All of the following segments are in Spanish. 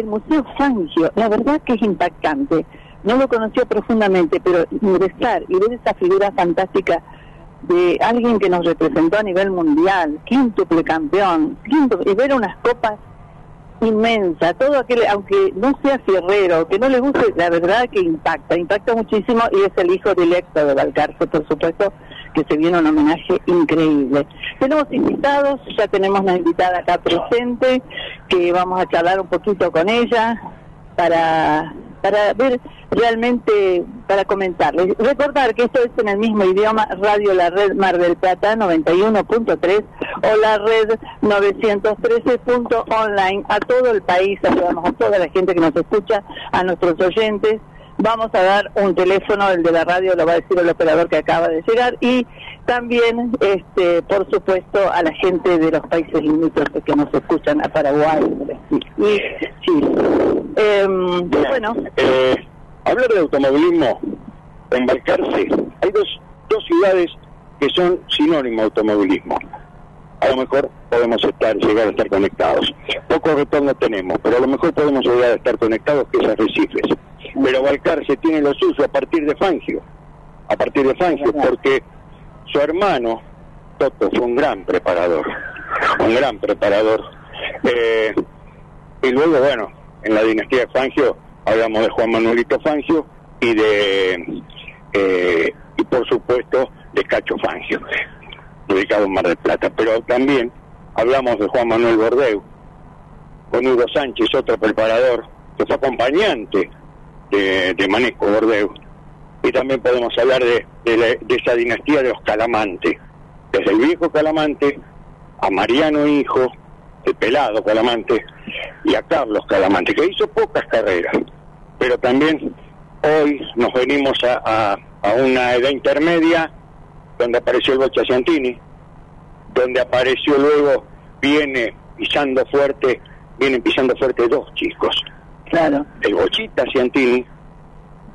el Museo Fangio, la verdad que es impactante. No lo conocía profundamente, pero ingresar y ver esa figura fantástica de alguien que nos representó a nivel mundial, quíntuple campeón, y ver unas copas inmensa, todo aquel, aunque no sea fierrero, que no le guste, la verdad que impacta, impacta muchísimo y es el hijo directo de Valcarce, por supuesto, que se viene un homenaje increíble. Tenemos invitados, ya tenemos una invitada acá presente, que vamos a charlar un poquito con ella para para ver realmente, para comentarles. Recordar que esto es en el mismo idioma, Radio La Red Mar del Plata 91.3 o la red 913.online a todo el país, ayudamos a toda la gente que nos escucha, a nuestros oyentes. Vamos a dar un teléfono, el de la radio lo va a decir el operador que acaba de llegar y también, este, por supuesto, a la gente de los países limítrofes que nos escuchan, a Paraguay, y Chile. Em, bueno. Eh, hablar de automovilismo, embarcarse, hay dos, dos ciudades que son sinónimo de automovilismo. A lo mejor podemos estar, llegar a estar conectados. Poco retorno tenemos, pero a lo mejor podemos llegar a estar conectados, que es Arrecifes. Pero Balcarce tiene los usos a partir de Fangio, a partir de Fangio, porque su hermano, Toto, fue un gran preparador, un gran preparador. Eh, y luego, bueno, en la dinastía de Fangio hablamos de Juan Manuelito Fangio y de, eh, y por supuesto, de Cacho Fangio, dedicado en Mar del Plata. Pero también hablamos de Juan Manuel Bordeu, con Hugo Sánchez, otro preparador, que fue acompañante de, de Manesco Bordeu y también podemos hablar de, esa dinastía de los Calamante, desde el viejo Calamante a Mariano Hijo, el pelado Calamante, y a Carlos Calamante, que hizo pocas carreras, pero también hoy nos venimos a, una edad intermedia donde apareció el Bocha Ciantini, donde apareció luego, viene pisando fuerte, vienen pisando fuerte dos chicos. Claro. El Bochita Ciantini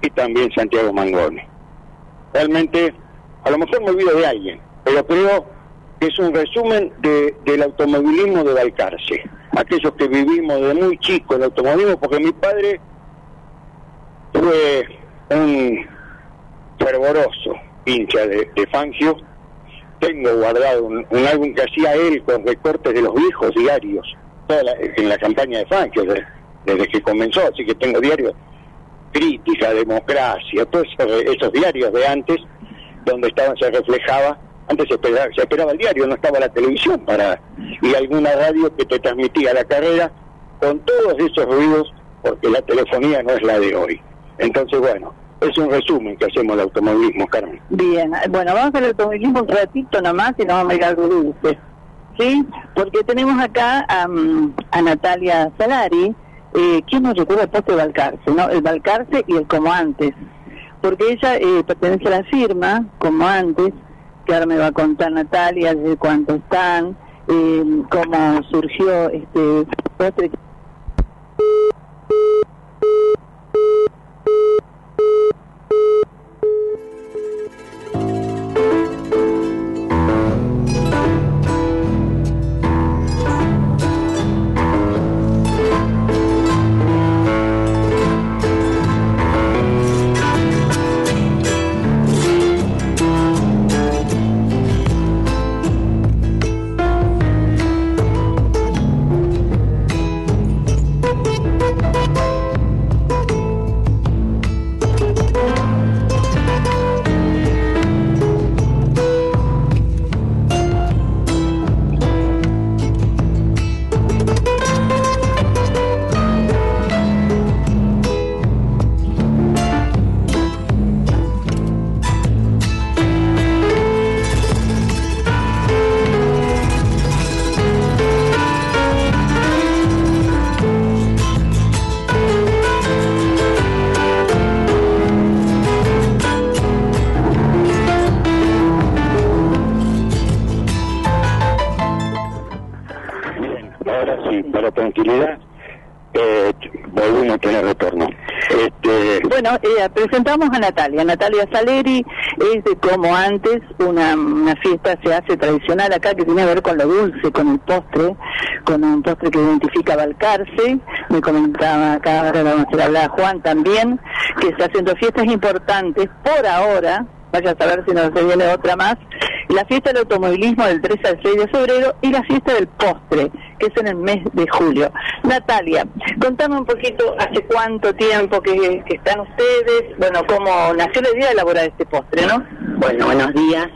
y también Santiago Mangoni. Realmente, a lo mejor me olvido de alguien, pero creo que es un resumen de, del automovilismo de Balcarce. Aquellos que vivimos de muy chico el automovilismo, porque mi padre fue un fervoroso hincha de, Fangio. Tengo guardado un, álbum que hacía él con recortes de los viejos diarios, en la campaña de Fangio, desde que comenzó, así que tengo diarios crítica, democracia, todos esos, diarios de antes, donde estaban, se reflejaba, antes se esperaba, se esperaba el diario, no estaba la televisión para, y alguna radio que te transmitía la carrera, con todos esos ruidos, porque la telefonía no es la de hoy. Entonces, bueno, es un resumen que hacemos del automovilismo, Carmen. Bien, bueno, vamos al automovilismo un ratito nomás y nos vamos a ir algo dulce. ¿Sí? Porque tenemos acá a Natalia Salari, eh, ¿quién nos recuerda el poste Balcarce? ¿no? El Balcarce y el como antes. Porque ella eh, pertenece a la firma, como antes, que ahora me va a contar Natalia de cuánto están, eh, cómo surgió este postre. Presentamos a Natalia. Natalia Saleri es de como antes, una, fiesta se hace tradicional acá que tiene que ver con lo dulce, con el postre, con un postre que identifica Balcarce. Me comentaba acá, ahora vamos a hablar Juan también, que está haciendo fiestas importantes por ahora, vaya a saber si nos viene otra más, la fiesta del automovilismo del 3 al 6 de febrero y la fiesta del postre, que es en el mes de julio. Natalia, contame un poquito hace cuánto tiempo que, están ustedes, bueno, cómo nació la idea de elaborar este postre, ¿no? Bueno, buenos días.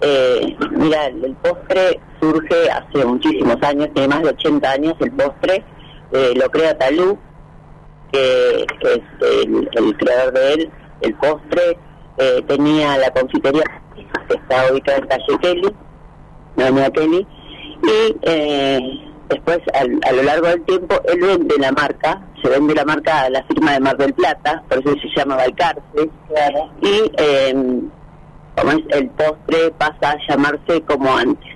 Eh, mira, el, postre surge hace muchísimos años, tiene más de 80 años el postre, eh, lo crea Talú, que, es el, creador de él, el postre, eh, tenía la confitería que está ubicada en calle Kelly, no Kelly, y eh, después a lo largo del tiempo él vende la marca, se vende la marca a la firma de Mar del Plata, por eso se llama Valcarce, y em, como es, el postre pasa a llamarse como antes.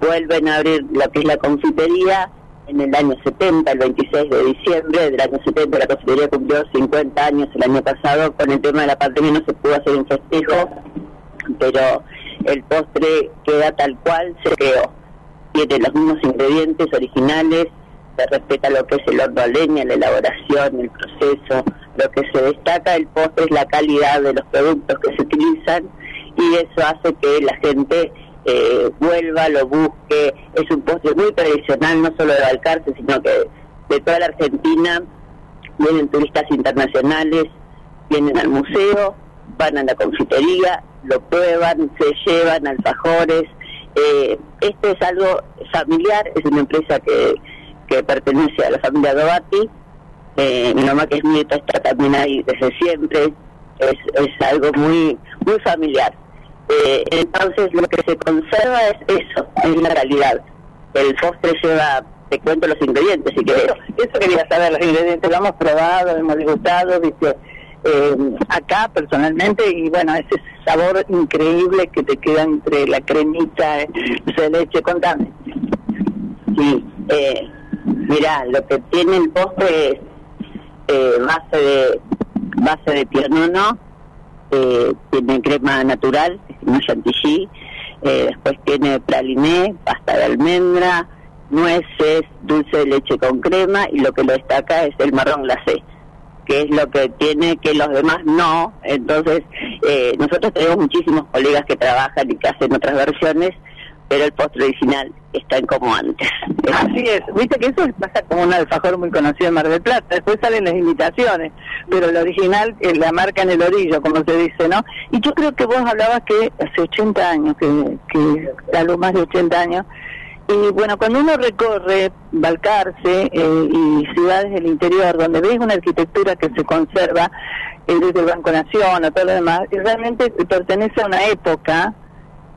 Vuelven a abrir lo que es la confitería en el año 70, el 26 de diciembre del año 70, la confitería cumplió 50 años el año pasado, con el tema de la pandemia no se pudo hacer un festejo, pero el postre queda tal cual se creó. Tiene los mismos ingredientes originales, se respeta lo que es el horno a leña, la elaboración, el proceso. Lo que se destaca del postre es la calidad de los productos que se utilizan y eso hace que la gente eh, vuelva, lo busque. Es un postre muy tradicional, no solo de Balcarce, sino que de toda la Argentina. Vienen turistas internacionales, vienen al museo, van a la confitería, lo prueban, se llevan alfajores. Eh, esto es algo familiar, es una empresa que, que pertenece a la familia Dovati. Eh, mi mamá que es nieta está también ahí desde siempre. Es, es algo muy muy familiar. Eh, entonces lo que se conserva es eso, es la realidad. El postre lleva, te cuento los ingredientes, si querés. Eso, quería saber, los ingredientes lo hemos probado, hemos disgustado, ¿viste? Eh, acá personalmente y bueno, ese sabor increíble que te queda entre la cremita de leche, contame. Sí, eh, mira, lo que tiene el postre es eh, base de base de tierno eh, tiene crema natural, no chantilly, eh, después tiene praliné, pasta de almendra, nueces, dulce de leche con crema y lo que lo destaca es el marrón glacé que es lo que tiene que los demás no. Entonces, eh, nosotros tenemos muchísimos colegas que trabajan y que hacen otras versiones, pero el postre original está en como antes. Así es, viste que eso pasa como un alfajor muy conocido en Mar del Plata, después salen las imitaciones, pero el original es la marca en el orillo, como se dice, ¿no? Y yo creo que vos hablabas que hace 80 años, que, que algo más de 80 años, y bueno, cuando uno recorre Balcarce eh, y ciudades del interior, donde ves una arquitectura que se conserva eh, desde el Banco Nación o todo lo demás, y realmente pertenece a una época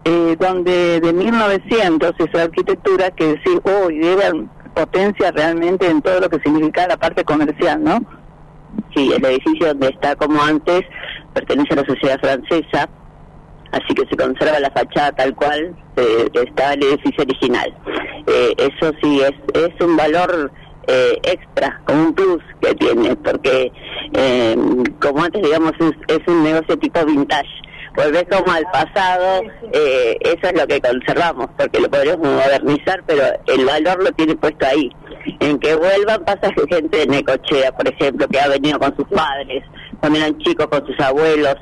eh, donde de 1900 esa arquitectura que decir hoy debe potencia realmente en todo lo que significa la parte comercial, ¿no? Sí, el edificio donde está como antes pertenece a la sociedad francesa, así que se conserva la fachada tal cual eh, estaba el edificio original. Eh, eso sí, es, es un valor eh, extra, como un plus que tiene, porque eh, como antes digamos es, es un negocio tipo vintage volvés como al pasado, eh, eso es lo que conservamos, porque lo podríamos modernizar, pero el valor lo tiene puesto ahí. En que vuelvan pasa gente de Necochea, por ejemplo, que ha venido con sus padres, cuando eran chicos con sus abuelos,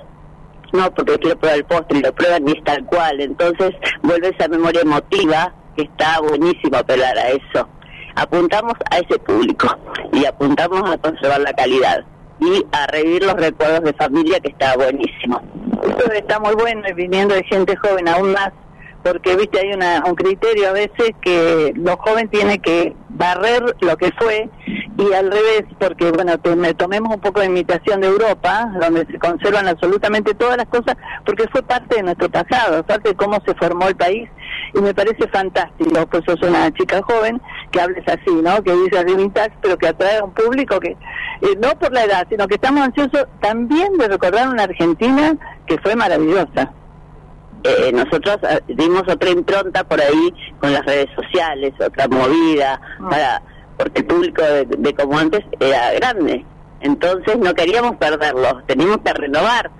no, porque quiero probar el postre y lo prueban y es tal cual. Entonces vuelve esa memoria emotiva que está buenísimo apelar a eso. Apuntamos a ese público y apuntamos a conservar la calidad y a revivir los recuerdos de familia que está buenísimo. Eso está muy bueno y viniendo de gente joven aún más porque viste hay una, un criterio a veces que los jóvenes tienen que barrer lo que fue y al revés, porque bueno, tomemos un poco de imitación de Europa, donde se conservan absolutamente todas las cosas, porque fue parte de nuestro pasado, parte de cómo se formó el país, y me parece fantástico, pues sos una chica joven que hables así, ¿no? Que dice vintage, pero que atrae a un público que, eh, no por la edad, sino que estamos ansiosos también de recordar una Argentina que fue maravillosa. Eh, nosotros eh, dimos otra impronta por ahí con las redes sociales, otra movida, ah. para porque el público de, como antes era grande. Entonces no queríamos perderlos, teníamos que renovar.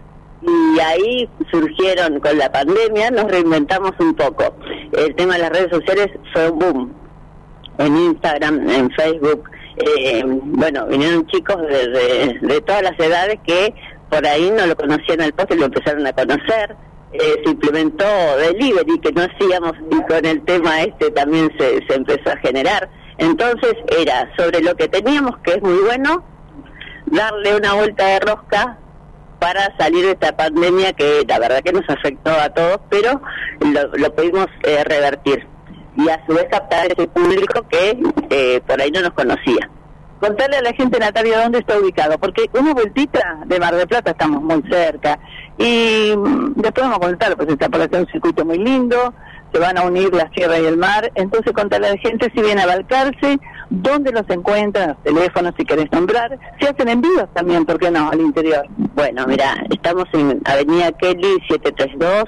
Y ahí surgieron con la pandemia, nos reinventamos un poco. El tema de las redes sociales fue un boom. En Instagram, en Facebook, eh, bueno, vinieron chicos de, de, todas las edades que por ahí no lo conocían al post y lo empezaron a conocer. Eh, se implementó delivery que no hacíamos y con el tema este también se, se empezó a generar. Entonces era sobre lo que teníamos, que es muy bueno, darle una vuelta de rosca para salir de esta pandemia que la verdad que nos afectó a todos, pero lo, pudimos eh, revertir. Y a su vez captar ese público que eh, por ahí no nos conocía. Contarle a la gente, Natalia, dónde está ubicado, porque una vueltita de Mar del Plata estamos muy cerca. Y mm, después vamos a contar, pues está por hacer un circuito muy lindo, se van a unir la sierra y el mar. Entonces, contarle a la gente si viene a Balcarce, dónde los encuentran, los teléfonos, si querés nombrar. Si hacen envíos también, ¿por qué no? Al interior. Bueno, mira, estamos en Avenida Kelly 732,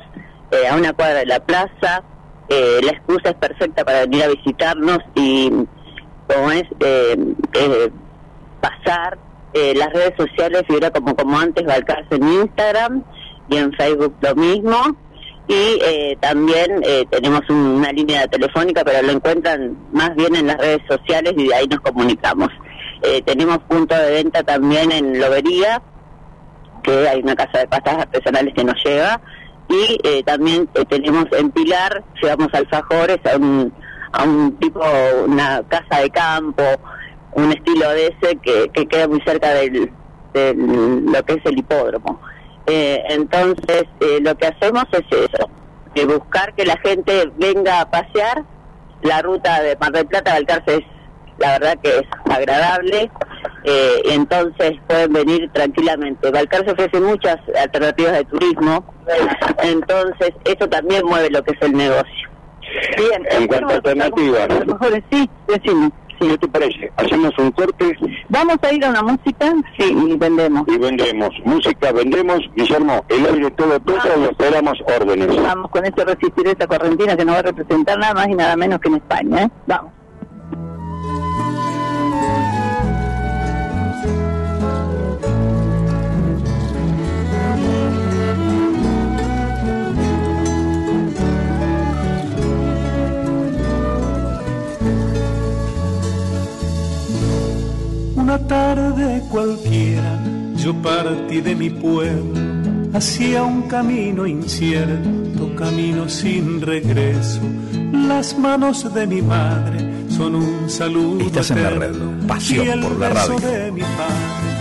eh, a una cuadra de la plaza. Eh, la excusa es perfecta para venir a visitarnos y, como es, eh, pasar las redes sociales, figura como, como antes, Balcarce en Instagram y en Facebook lo mismo y eh, también eh, tenemos una línea telefónica, pero lo encuentran más bien en las redes sociales y ahí nos comunicamos. Eh, tenemos punto de venta también en Lobería, que hay una casa de pastas artesanales que nos lleva, y también tenemos en Pilar, llevamos alfajores a un, a un tipo, una casa de campo, un estilo de ese que, que queda muy cerca del, de lo que es el hipódromo. Eh, entonces, eh, lo que hacemos es eso, de buscar que la gente venga a pasear. La ruta de Mar del Plata al Alcárcel es, la verdad que es agradable, eh, entonces pueden venir tranquilamente. Balcarce ofrece muchas alternativas de turismo, entonces eso también mueve lo que es el negocio. Bien, en cuanto a alternativas. sí, decimos. ¿Qué te parece? Hacemos un corte. Vamos a ir a una música, sí, y vendemos. Y vendemos. Música, vendemos. Guillermo, el aire todo toca y esperamos órdenes. Vamos con esto resistir esta correntina que nos va a representar nada más y nada menos que en España. ¿eh? Vamos. Una tarde cualquiera yo partí de mi pueblo hacia un camino incierto, camino sin regreso. Las manos de mi madre son un saludo. Estás en la red, pasión por la radio. De mi padre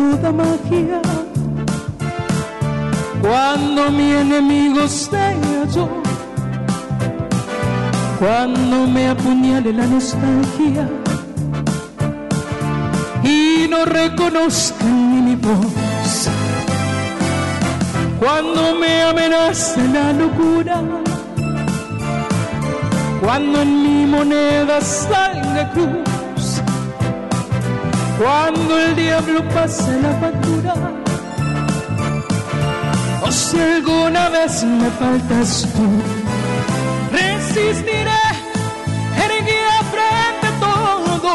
Toda magia. Cuando mi enemigo se halló, cuando me apuñale la nostalgia y no reconozcan ni mi voz, cuando me amenace la locura, cuando en mi moneda salga cruz, cuando el diablo pase la factura, o si alguna vez me faltas tú, resistiré, erguida frente a todo,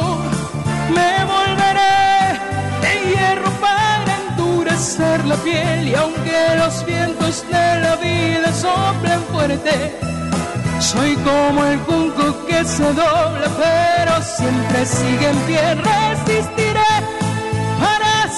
me volveré de hierro para endurecer la piel y aunque los vientos de la vida soplen fuerte, soy como el junco que se dobla pero siempre sigue en pie, resistiré para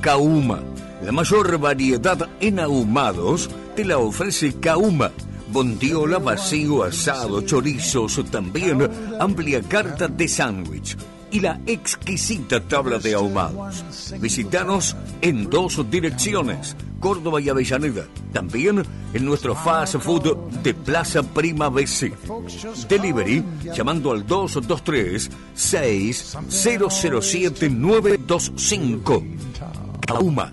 Kauma. La mayor variedad en ahumados te la ofrece Kauma. Bondiola, vacío, asado, chorizos, también amplia carta de sándwich y la exquisita tabla de ahumados. Visítanos en dos direcciones, Córdoba y Avellaneda. También en nuestro fast food de Plaza Prima BC. Delivery llamando al 223 6007 925. Kauma.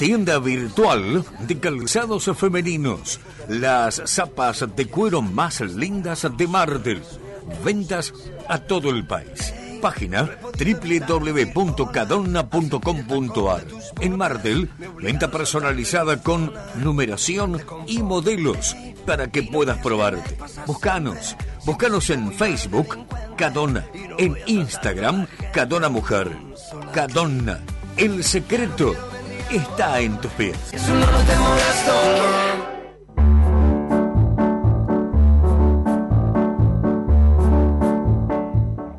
tienda virtual de calzados femeninos. Las zapas de cuero más lindas de Martel. Ventas a todo el país. Página www.cadonna.com.ar. En Martel, venta personalizada con numeración y modelos para que puedas probarte. Buscanos. Buscanos en Facebook, Cadonna. En Instagram, Cadonna Mujer. Cadonna. El secreto está en tus pies.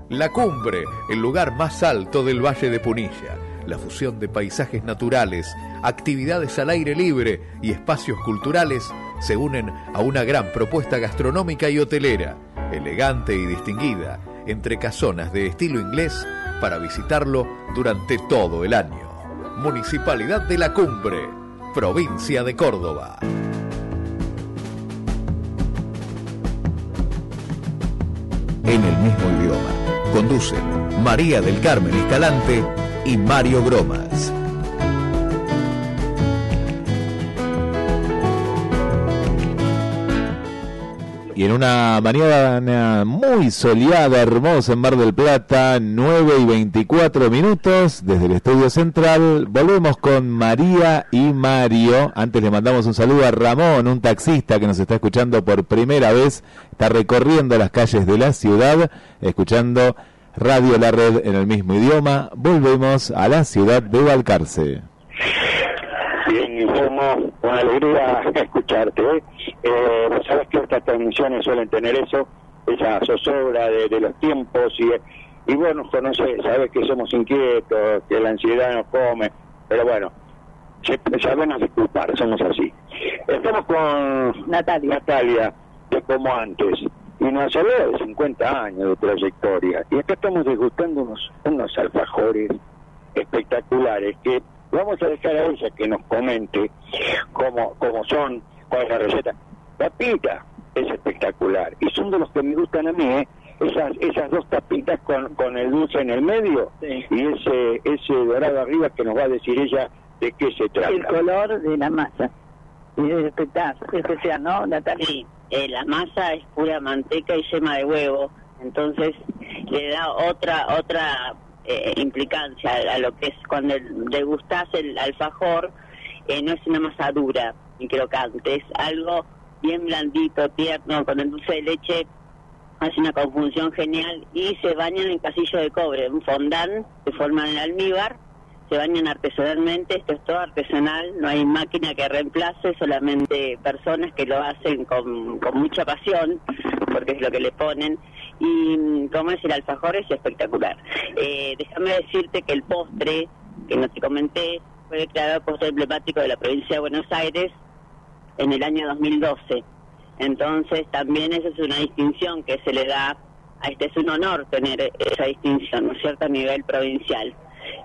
La cumbre, el lugar más alto del Valle de Punilla. La fusión de paisajes naturales, actividades al aire libre y espacios culturales se unen a una gran propuesta gastronómica y hotelera, elegante y distinguida, entre casonas de estilo inglés para visitarlo durante todo el año. Municipalidad de la Cumbre, provincia de Córdoba. En el mismo idioma, conducen María del Carmen Escalante y Mario Gromas. Y en una mañana muy soleada, hermosa en Mar del Plata, 9 y 24 minutos desde el estudio central, volvemos con María y Mario. Antes le mandamos un saludo a Ramón, un taxista que nos está escuchando por primera vez, está recorriendo las calles de la ciudad, escuchando Radio La Red en el mismo idioma. Volvemos a la ciudad de Balcarce. Informo, con alegría escucharte. ¿eh? Eh, sabes que estas transmisiones suelen tener eso, esa zozobra de, los tiempos y, y bueno, conoces, sabes que somos inquietos, que la ansiedad nos come, pero bueno, sabemos disculpar, somos así. Estamos con Natalia, Natalia de como antes y nos habló de 50 años de trayectoria. Y acá estamos degustando unos, unos alfajores espectaculares que vamos a dejar a ella que nos comente cómo, cómo son, cuál es la receta. La pita es espectacular y son de los que me gustan a mí, ¿eh? esas esas dos tapitas con, con el dulce en el medio y ese ese dorado arriba que nos va a decir ella de qué se trata. El color de la masa. Es especial, ¿no, Natalia? Eh, la masa es pura manteca y yema de huevo, entonces le da otra otra eh, implicancia a lo que es cuando degustás el alfajor, eh, no es una masa dura ni crocante, es algo bien blandito, tierno, con el dulce de leche hace una conjunción genial y se bañan en casillo de cobre, un fondant se forma en almíbar se bañan artesanalmente, esto es todo artesanal, no hay máquina que reemplace, solamente personas que lo hacen con, con mucha pasión, porque es lo que le ponen, y como es el alfajor es espectacular. Eh, déjame decirte que el postre, que no te comenté, fue declarado postre emblemático de la provincia de Buenos Aires en el año 2012. Entonces también esa es una distinción que se le da, a este es un honor tener esa distinción, ¿no es cierto?, a nivel provincial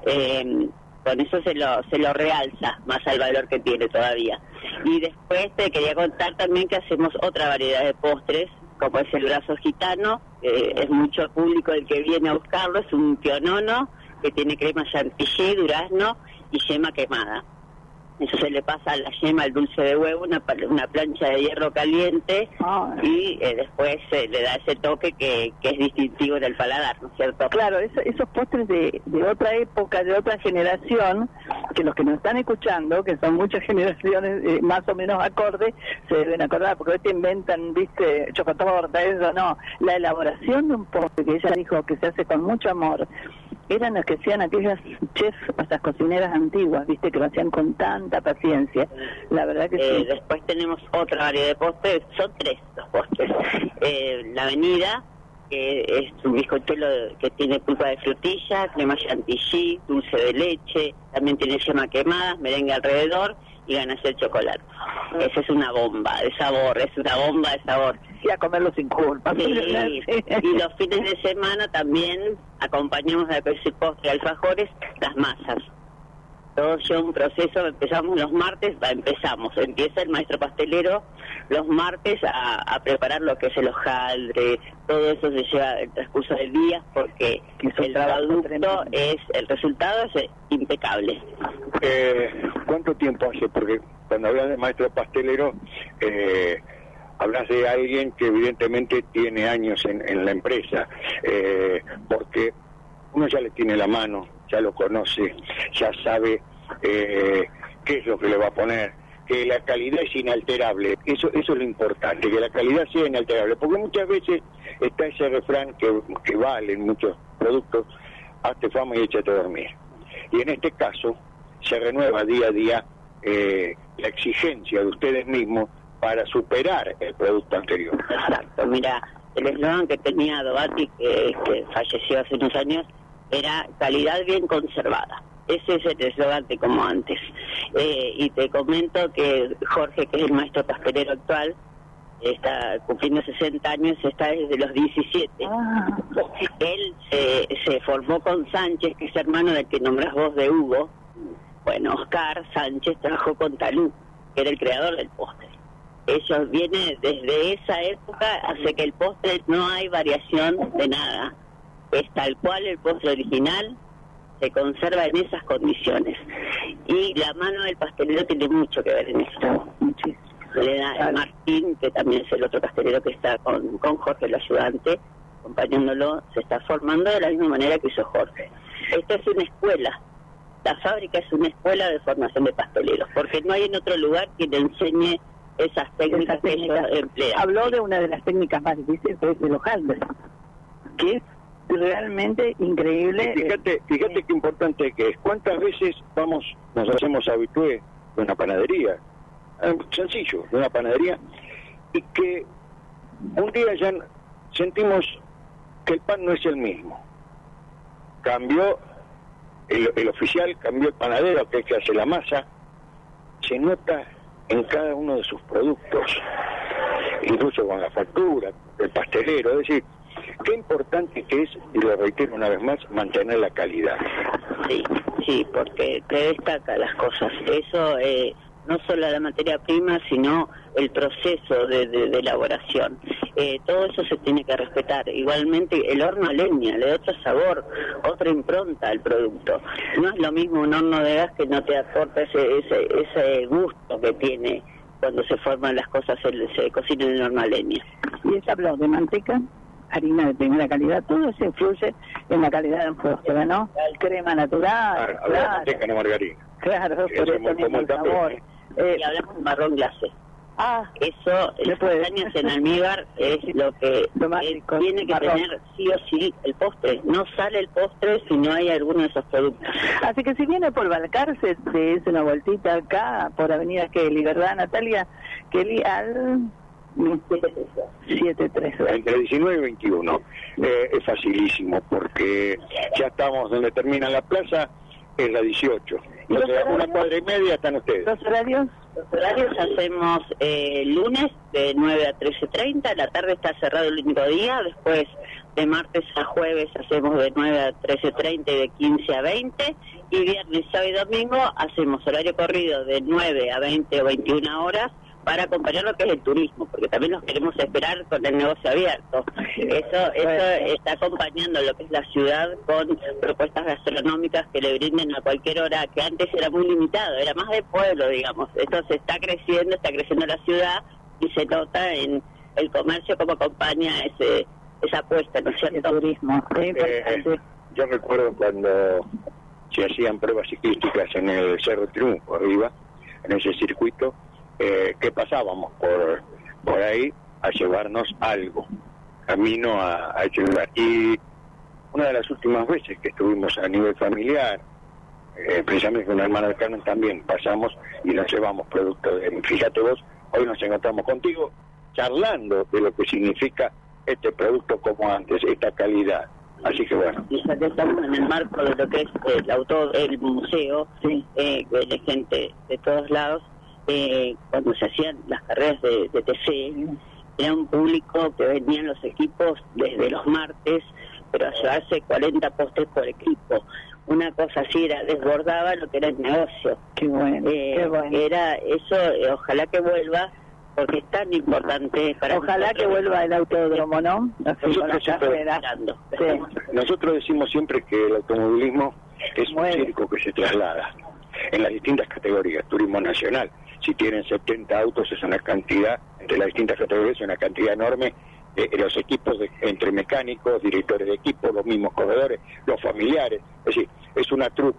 eh, con eso se lo, se lo realza más al valor que tiene todavía. Y después te quería contar también que hacemos otra variedad de postres, como es el brazo gitano, es mucho público el que viene a buscarlo, es un pionono que tiene crema chantilly, durazno y yema quemada. Eso se le pasa a la yema al dulce de huevo, una, una plancha de hierro caliente y eh, después se le da ese toque que, que, es distintivo del paladar, ¿no es cierto? Claro, esos postres de, de otra época, de otra generación, que los que nos están escuchando, que son muchas generaciones eh, más o menos acordes, se deben acordar, porque hoy te inventan, viste, chocotorta, eso, no. La elaboración de un postre que ella dijo que se hace con mucho amor, eran los que hacían aquellas chefs, esas cocineras antiguas, viste, que lo hacían con tanta paciencia. La verdad que eh, Después tenemos otra variedad de postres, son tres los postres. Eh, la avenida, que es un bizcochuelo que tiene pulpa de frutilla, crema chantilly, dulce de leche, también tiene yema quemada, merengue alrededor y ganas el chocolate. Esa es una bomba de sabor, es una bomba de sabor. Y a comerlo sin culpa. y los fines de semana también acompañamos a ese postre alfajores las masas. Todo ya un proceso, empezamos los martes, empezamos, empieza el maestro pastelero los martes a, preparar lo que es el hojaldre, todo eso se lleva el transcurso del día porque el producto es, el resultado es impecable. Eh, ¿Cuánto tiempo hace? Porque cuando hablas de maestro pastelero, eh, hablas de alguien que evidentemente tiene años en, la empresa, eh, porque uno ya le tiene la mano, ya lo conoce, ya sabe eh, qué es lo que le va a poner, que la calidad es inalterable, eso, eso es lo importante, que la calidad sea inalterable, porque muchas veces está ese refrán que, que vale muchos productos, hazte fama y échate a dormir. Y en este caso se renueva día a día eh, la exigencia de ustedes mismos para superar el producto anterior. Exacto, mira, el eslogan que tenía Dovati, que, falleció hace unos años, era calidad bien conservada. Ese es el eslogan de como antes. Eh, y te comento que Jorge, que es el maestro pastelero actual, está cumpliendo 60 años, está desde los 17. Ah. Él se, se formó con Sánchez, que es hermano del que nombras vos de Hugo. Bueno, Oscar Sánchez trabajó con Talú, que era el creador del postre ellos vienen desde esa época, hace que el postre no hay variación de nada. Es tal cual el postre original, se conserva en esas condiciones. Y la mano del pastelero tiene mucho que ver en esto. Elena Martín, que también es el otro pastelero que está con, con Jorge, el ayudante, acompañándolo, se está formando de la misma manera que hizo Jorge. Esta es una escuela, la fábrica es una escuela de formación de pasteleros, porque no hay en otro lugar quien enseñe esas técnicas que ellos emplean. Habló de una de las técnicas más difíciles, que es de los haldes, que es realmente increíble. fíjate, fíjate qué importante que es. ¿Cuántas veces vamos, nos hacemos habitué de una panadería? Ah, sencillo, de una panadería, y que un día ya sentimos que el pan no es el mismo. Cambió el, el oficial, cambió el panadero, que es que hace la masa. Se nota en cada uno de sus productos, incluso con la factura, el pastelero, es decir, qué importante que es, y lo reitero una vez más, mantener la calidad. Sí, sí, porque te destaca las cosas. Eso, eh, no solo la materia prima, sino el proceso de, elaboración. Eh, todo eso se tiene que respetar. Igualmente, el horno a leña le da otro sabor, otra impronta al producto. No es lo mismo un horno de gas que no te aporta ese, ese, ese gusto que tiene cuando se forman las cosas, se, se cocina en el horno a leña. ¿Y es habló de manteca? Harina de primera calidad, todo eso influye en la calidad del postre, ¿no? Crema natural, claro. claro. manteca, no margarina. Claro, por eso mismo el sabor. Eh, y hablamos de marrón glacé. Ah, eso, los castañas en almíbar es lo que tiene que tener sí o sí el postre. No sale el postre si no hay alguno de esos productos. Así que si viene por Balcarce, te es una vueltita acá, por Avenida Kelly, ¿verdad, Natalia? Kelly al... 7-3. Entre 19 y 21. Eh, es facilísimo porque ya estamos donde termina la plaza, es la 18. O sea, una cuadra y media están ustedes. ¿Los horarios? Los horarios hacemos eh, lunes de 9 a 13.30, la tarde está cerrado el único día, después de martes a jueves hacemos de 9 a 13.30 y de 15 a 20, y viernes, sábado y domingo hacemos horario corrido de 9 a 20 o 21 horas para acompañar lo que es el turismo, porque también nos queremos esperar con el negocio abierto. Eso, eso está acompañando lo que es la ciudad con propuestas gastronómicas que le brinden a cualquier hora, que antes era muy limitado, era más de pueblo, digamos. Esto se está creciendo, está creciendo la ciudad y se nota en el comercio como acompaña ese esa apuesta, ¿no es cierto? El turismo. Eh, yo recuerdo cuando se hacían pruebas ciclísticas en el Cerro Triunfo, arriba, en ese circuito, eh, que pasábamos por, por ahí a llevarnos algo, camino a, a ayudar. Y una de las últimas veces que estuvimos a nivel familiar, eh, precisamente con una hermana de Carmen también pasamos y nos llevamos productos. fíjate vos, hoy nos encontramos contigo charlando de lo que significa este producto como antes, esta calidad. Así que bueno. Y ya que estamos en el marco de lo que es el autor, el museo, sí. eh, de gente de todos lados, eh, cuando se hacían las carreras de, TC, era un público que venían los equipos desde los martes, pero a llevarse 40 postes por equipo. Una cosa así era, desbordaba lo que era el negocio. Qué bueno, eh, Era eso, eh, ojalá que vuelva, porque es tan importante para Ojalá que vuelva el autódromo, ¿no? Nosotros, Nosotros decimos siempre que el automovilismo es un circo que se traslada en las distintas categorías, turismo nacional, si tienen 70 autos es una cantidad, entre las distintas categorías es una cantidad enorme de, los equipos entre mecánicos, directores de equipo, los mismos corredores, los familiares, es decir, es una truc,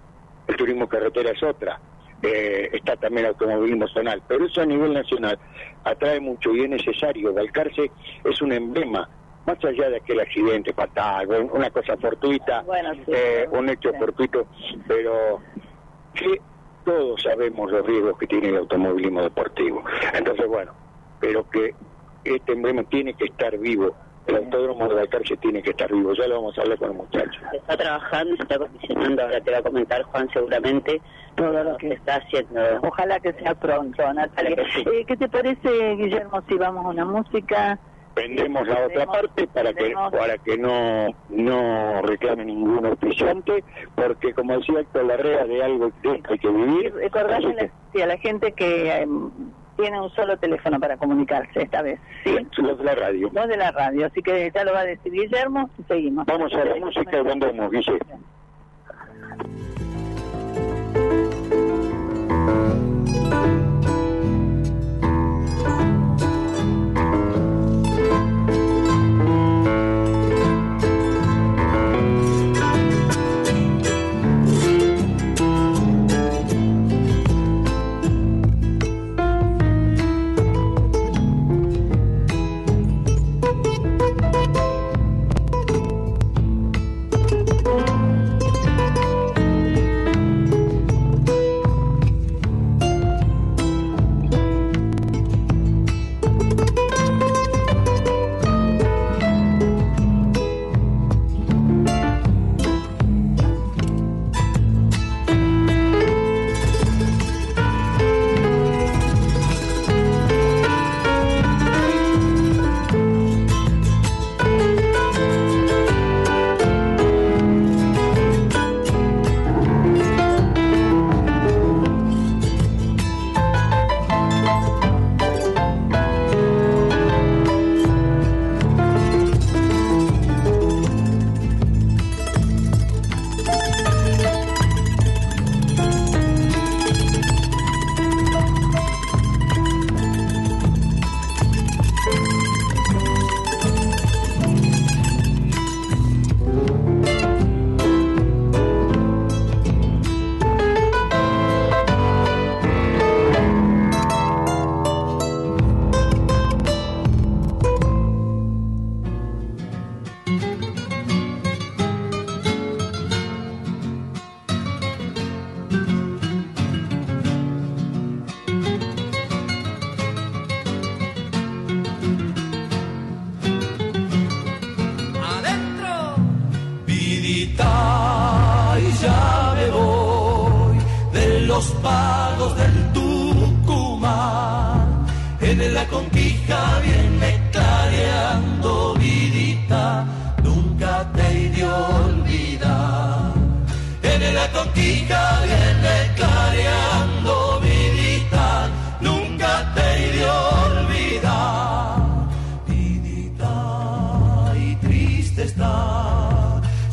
el turismo carretera es otra, eh, está también el automovilismo zonal, pero eso a nivel nacional atrae mucho y es necesario, Balcarce es un emblema más allá de aquel accidente fatal, una cosa fortuita, eh, un hecho fortuito, pero que todos sabemos los riesgos que tiene el automovilismo deportivo. Entonces, bueno, pero que este emblema tiene que estar vivo. El autódromo de la cárcel tiene que estar vivo. Ya lo vamos a hablar con el muchacho. Está trabajando, se está condicionando. Ahora te va a comentar Juan seguramente todo lo que está haciendo. Ojalá que sea pronto, Natalia. Eh, ¿Qué te parece, Guillermo, si vamos a una música? Vendemos la otra parte para que para que no no reclame ningún auspiciante porque como decía Héctor Larrea de algo que hay que vivir. Recordarle a la gente que em, tiene un solo teléfono para comunicarse esta vez sí los de la radio. Los de la radio así que ya lo va a decir Guillermo y seguimos. Vamos a la música y vendemos Guille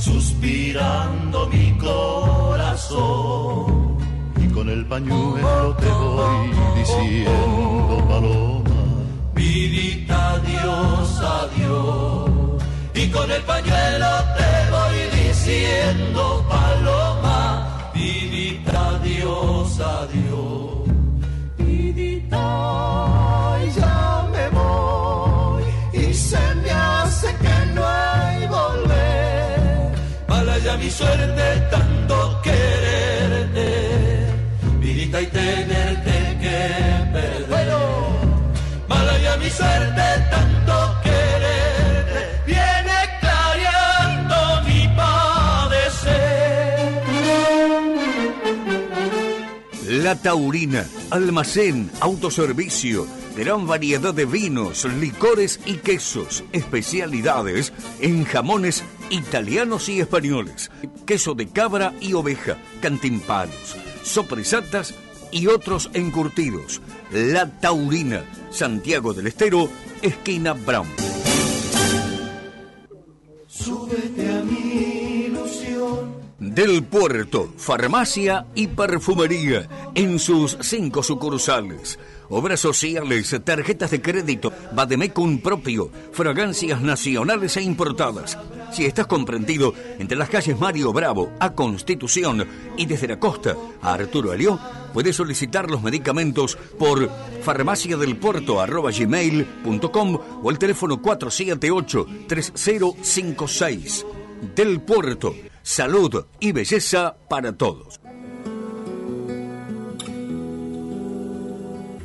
suspirando mi corazón. Y con el pañuelo te voy diciendo, paloma. Vidita, adiós, adiós. Y con el pañuelo te voy diciendo, paloma. Vidita, adiós, adiós. Mi suerte tanto quererte. Vidita y tenerte que perder. Mala ya mi suerte tanto La Taurina, almacén, autoservicio, gran variedad de vinos, licores y quesos, especialidades en jamones italianos y españoles, queso de cabra y oveja, cantimpalos, sopresatas y otros encurtidos. La Taurina, Santiago del Estero, esquina Brown. Súbete. Del Puerto, farmacia y perfumería en sus cinco sucursales. Obras sociales, tarjetas de crédito, Bademecum propio, fragancias nacionales e importadas. Si estás comprendido entre las calles Mario Bravo a Constitución y desde la costa a Arturo Alió, puedes solicitar los medicamentos por farmaciadelpuerto.gmail.com o el teléfono 478-3056. Del Puerto, salud y belleza para todos.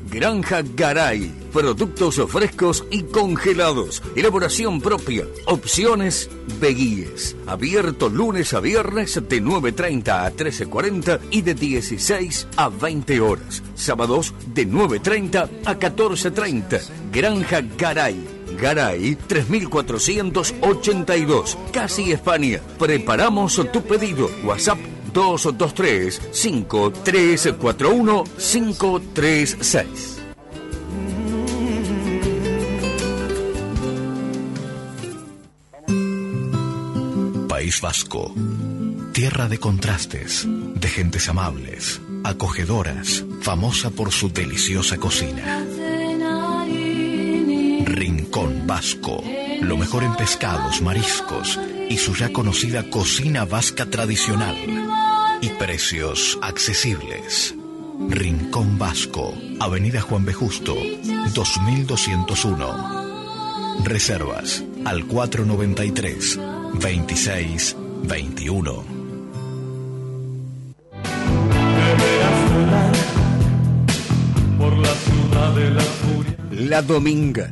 Granja Garay. Productos frescos y congelados. Elaboración propia. Opciones Beguíes. Abierto lunes a viernes de 9.30 a 13.40 y de 16 a 20 horas. Sábados de 9.30 a 14.30. Granja Garay. Garay 3482. Casi España. Preparamos tu pedido. WhatsApp 223 5341 536. País Vasco. Tierra de contrastes, de gentes amables, acogedoras, famosa por su deliciosa cocina. Rincón Vasco. Lo mejor en pescados, mariscos y su ya conocida cocina vasca tradicional. Y precios accesibles. Rincón Vasco. Avenida Juan B. Justo, 2201. Reservas al 493 26 21. Por la ciudad de la furia. La Dominga.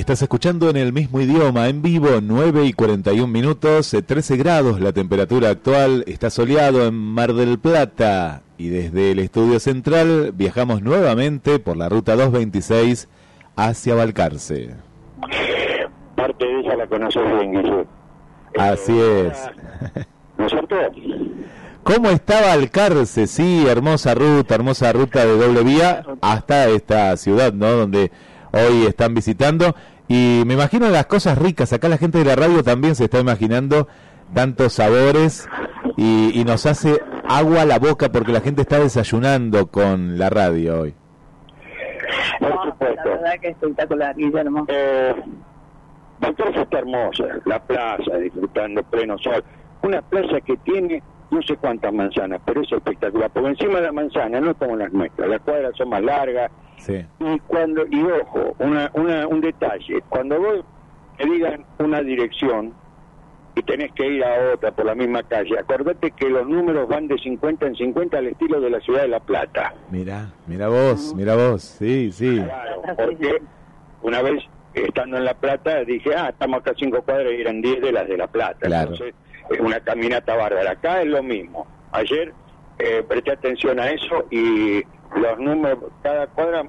Y estás escuchando en el mismo idioma, en vivo, 9 y 41 minutos, eh, 13 grados la temperatura actual, está soleado en Mar del Plata. Y desde el estudio central viajamos nuevamente por la ruta 226 hacia Balcarce. Parte de ella la conoces bien, Guille. Así Eh, es. ¿No es cierto? ¿Cómo estaba Alcarce? Sí, hermosa ruta, hermosa ruta de doble vía hasta esta ciudad, ¿no? Donde hoy están visitando. Y me imagino las cosas ricas. Acá la gente de la radio también se está imaginando tantos sabores y, y nos hace agua a la boca porque la gente está desayunando con la radio hoy. Por No, la supuesto. verdad que espectacular, Guillermo. Eh, Balcarce está hermosa, la plaza, disfrutando pleno sol. Una plaza que tiene no sé cuántas manzanas, pero es espectacular. Porque encima de la manzana, no como las nuestras, las cuadras son más largas. Sí. Y cuando, y ojo, una, una, un detalle, cuando vos te digan una dirección y tenés que ir a otra por la misma calle, acordate que los números van de 50 en 50 al estilo de la ciudad de La Plata. Mira, mira vos, mira vos. Sí, sí. Claro, porque una vez estando en La Plata dije, ah, estamos acá a cinco cuadras y eran 10 de las de La Plata. Claro. Entonces, es una caminata bárbara. Acá es lo mismo. Ayer eh, presté atención a eso y los números, cada cuadra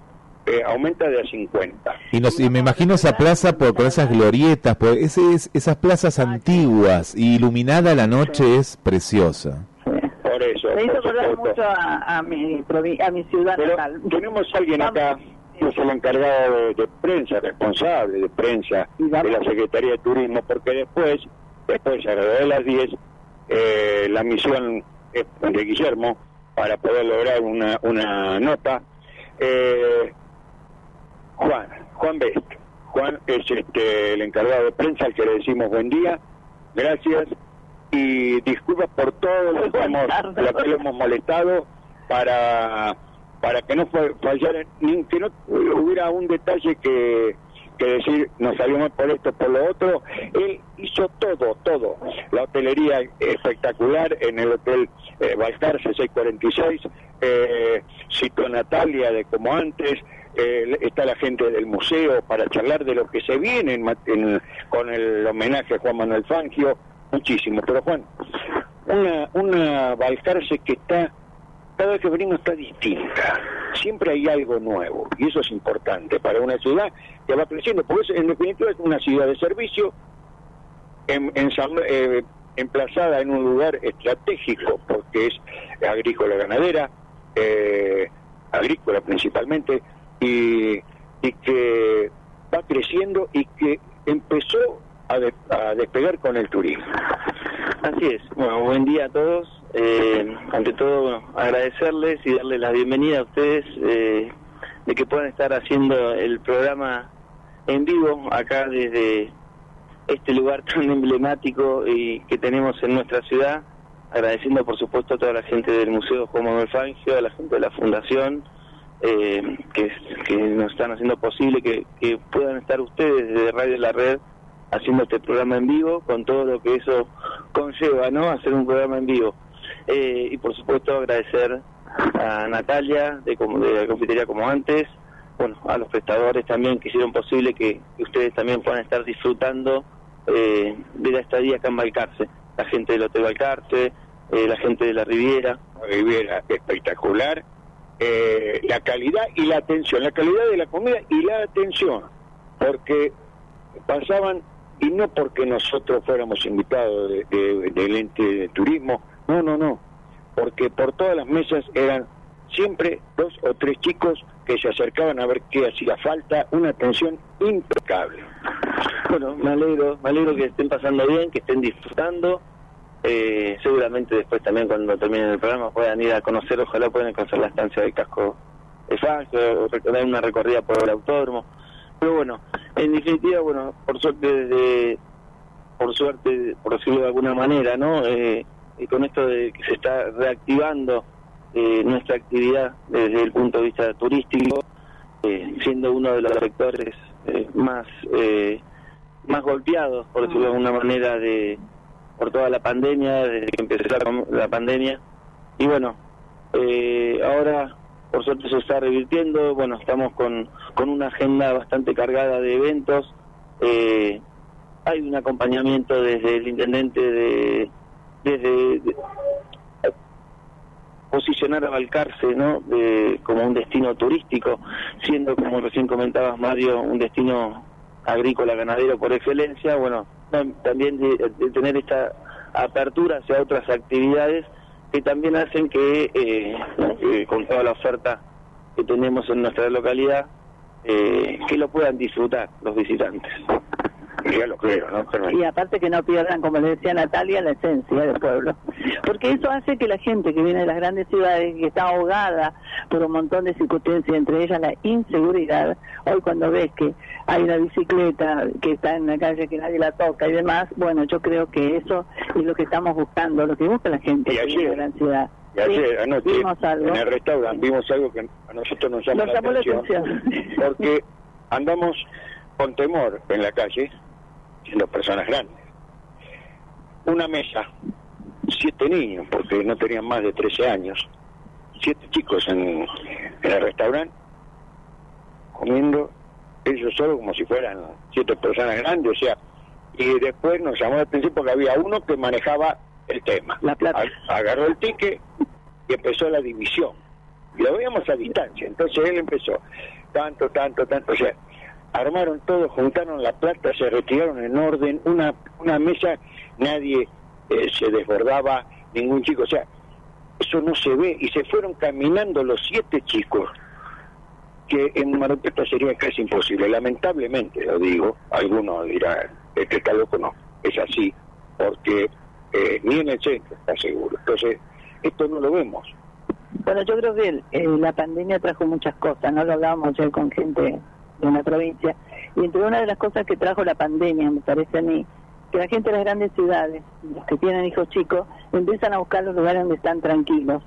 eh, aumenta de a 50. Y, nos, y me imagino esa plaza por, con esas glorietas, por ese, es- esas plazas antiguas, y iluminada la noche es preciosa. Por eso. Me hizo por acordar mucho a, a, mi, a mi ciudad Pero natal. tenemos a alguien acá que es el encargado de, de prensa, responsable de prensa de la Secretaría de Turismo, porque después, después alrededor de las 10, eh, la misión es de Guillermo para poder lograr una, una nota. Eh, Juan, Juan Best. Juan es este, el encargado de prensa al que le decimos buen día, gracias y disculpas por todo lo que, hemos, lo que lo hemos molestado para para que no fa- fallara, ni que no hubiera un detalle que, que decir nos salimos por esto, por lo otro. Él hizo todo, todo. La hotelería espectacular en el hotel eh, Balcarce 646, eh, citó Natalia de como antes, eh, está la gente del museo para charlar de lo que se viene con el homenaje a Juan Manuel Fangio, muchísimo. Pero Juan, una, una Balcarce que está cada vez que venimos está distinta. Siempre hay algo nuevo y eso es importante para una ciudad que va creciendo, porque es, en definitiva es una ciudad de servicio en, ensam- eh, emplazada en un lugar estratégico porque es agrícola ganadera, eh, agrícola principalmente, y, y que va creciendo y que empezó a, de- a despegar con el turismo. Así es. Bueno, buen día a todos. Eh, ante todo, bueno, agradecerles y darles la bienvenida a ustedes eh, de que puedan estar haciendo el programa en vivo acá desde este lugar tan emblemático y que tenemos en nuestra ciudad. Agradeciendo, por supuesto, a toda la gente del Museo Juan Manuel Fangio, a la gente de la Fundación, eh, que, que nos están haciendo posible que, que puedan estar ustedes desde Radio La Red haciendo este programa en vivo, con todo lo que eso conlleva, ¿no? Hacer un programa en vivo. Eh, y por supuesto agradecer a Natalia de, de la confitería como antes, bueno, a los prestadores también que hicieron posible que, ustedes también puedan estar disfrutando eh, de la estadía acá en Balcarce. La gente del Hotel Balcarce, eh, la gente de la Riviera. Riviera espectacular, eh, la calidad y la atención, la calidad de la comida y la atención, porque pasaban, y no porque nosotros fuéramos invitados de- del ente de turismo, no, no, no, porque por todas las mesas eran siempre dos o tres chicos que se acercaban a ver qué hacía falta, una atención impecable. Bueno, me alegro, me alegro que estén pasando bien, que estén disfrutando. Eh, seguramente después también cuando terminen el programa puedan ir a conocer, ojalá puedan conocer la estancia del casco de o recordar una recorrida por el autódromo. Pero bueno, en definitiva, bueno, por suerte, desde, por suerte, por decirlo de alguna manera, ¿no? Eh, y con esto de que se está reactivando eh, nuestra actividad desde el punto de vista turístico, eh, siendo uno de los sectores eh, más eh, más golpeados, por decirlo de alguna manera, de por toda la pandemia, desde que empezó la, pandemia. Y bueno, eh, ahora por suerte se está revirtiendo, bueno, estamos con, con una agenda bastante cargada de eventos. Eh, hay un acompañamiento desde el intendente de... desde de- posicionar a Balcarce ¿no? de, como un destino turístico, siendo, como recién comentabas, Mario, un destino agrícola ganadero por excelencia, bueno, también de, tener esta apertura hacia otras actividades que también hacen que, eh, con toda la oferta que tenemos en nuestra localidad, eh, que lo puedan disfrutar los visitantes. Ya lo creo, ¿no? Y aparte que no pierdan, como le decía Natalia, la esencia del pueblo. Porque eso hace que la gente que viene de las grandes ciudades, que está ahogada por un montón de circunstancias, entre ellas la inseguridad, hoy cuando ves que hay una bicicleta que está en la calle que nadie la toca y demás, bueno, yo creo que eso es lo que estamos buscando, lo que busca la gente de la gran ciudad. Y ayer, anoche, en el restaurante vimos algo que a nosotros nos llamó, la, atención, porque andamos con temor en la calle, siendo personas grandes. Una mesa, siete niños, porque no tenían más de 13 años, siete chicos en, el restaurante, comiendo ellos solo como si fueran siete personas grandes, o sea, y después nos llamó la atención porque había uno que manejaba el tema. La plata. Agarró el ticket y empezó la división. Y lo veíamos a distancia. Entonces él empezó, tanto, tanto, tanto. O sea, armaron todo, juntaron la plata, se retiraron en orden, una, una mesa, nadie eh, se desbordaba, ningún chico. O sea, eso no se ve. Y se fueron caminando los siete chicos que en Maropeto sería casi imposible. Lamentablemente, lo digo, algunos dirán, este está loco, no, es así, porque eh, ni en el centro está seguro. Entonces, esto no lo vemos. Bueno, yo creo que eh, la pandemia trajo muchas cosas, no lo hablábamos ayer con gente de una provincia, y entre una de las cosas que trajo la pandemia, me parece a mí, que la gente de las grandes ciudades, los que tienen hijos chicos, empiezan a buscar los lugares donde están tranquilos,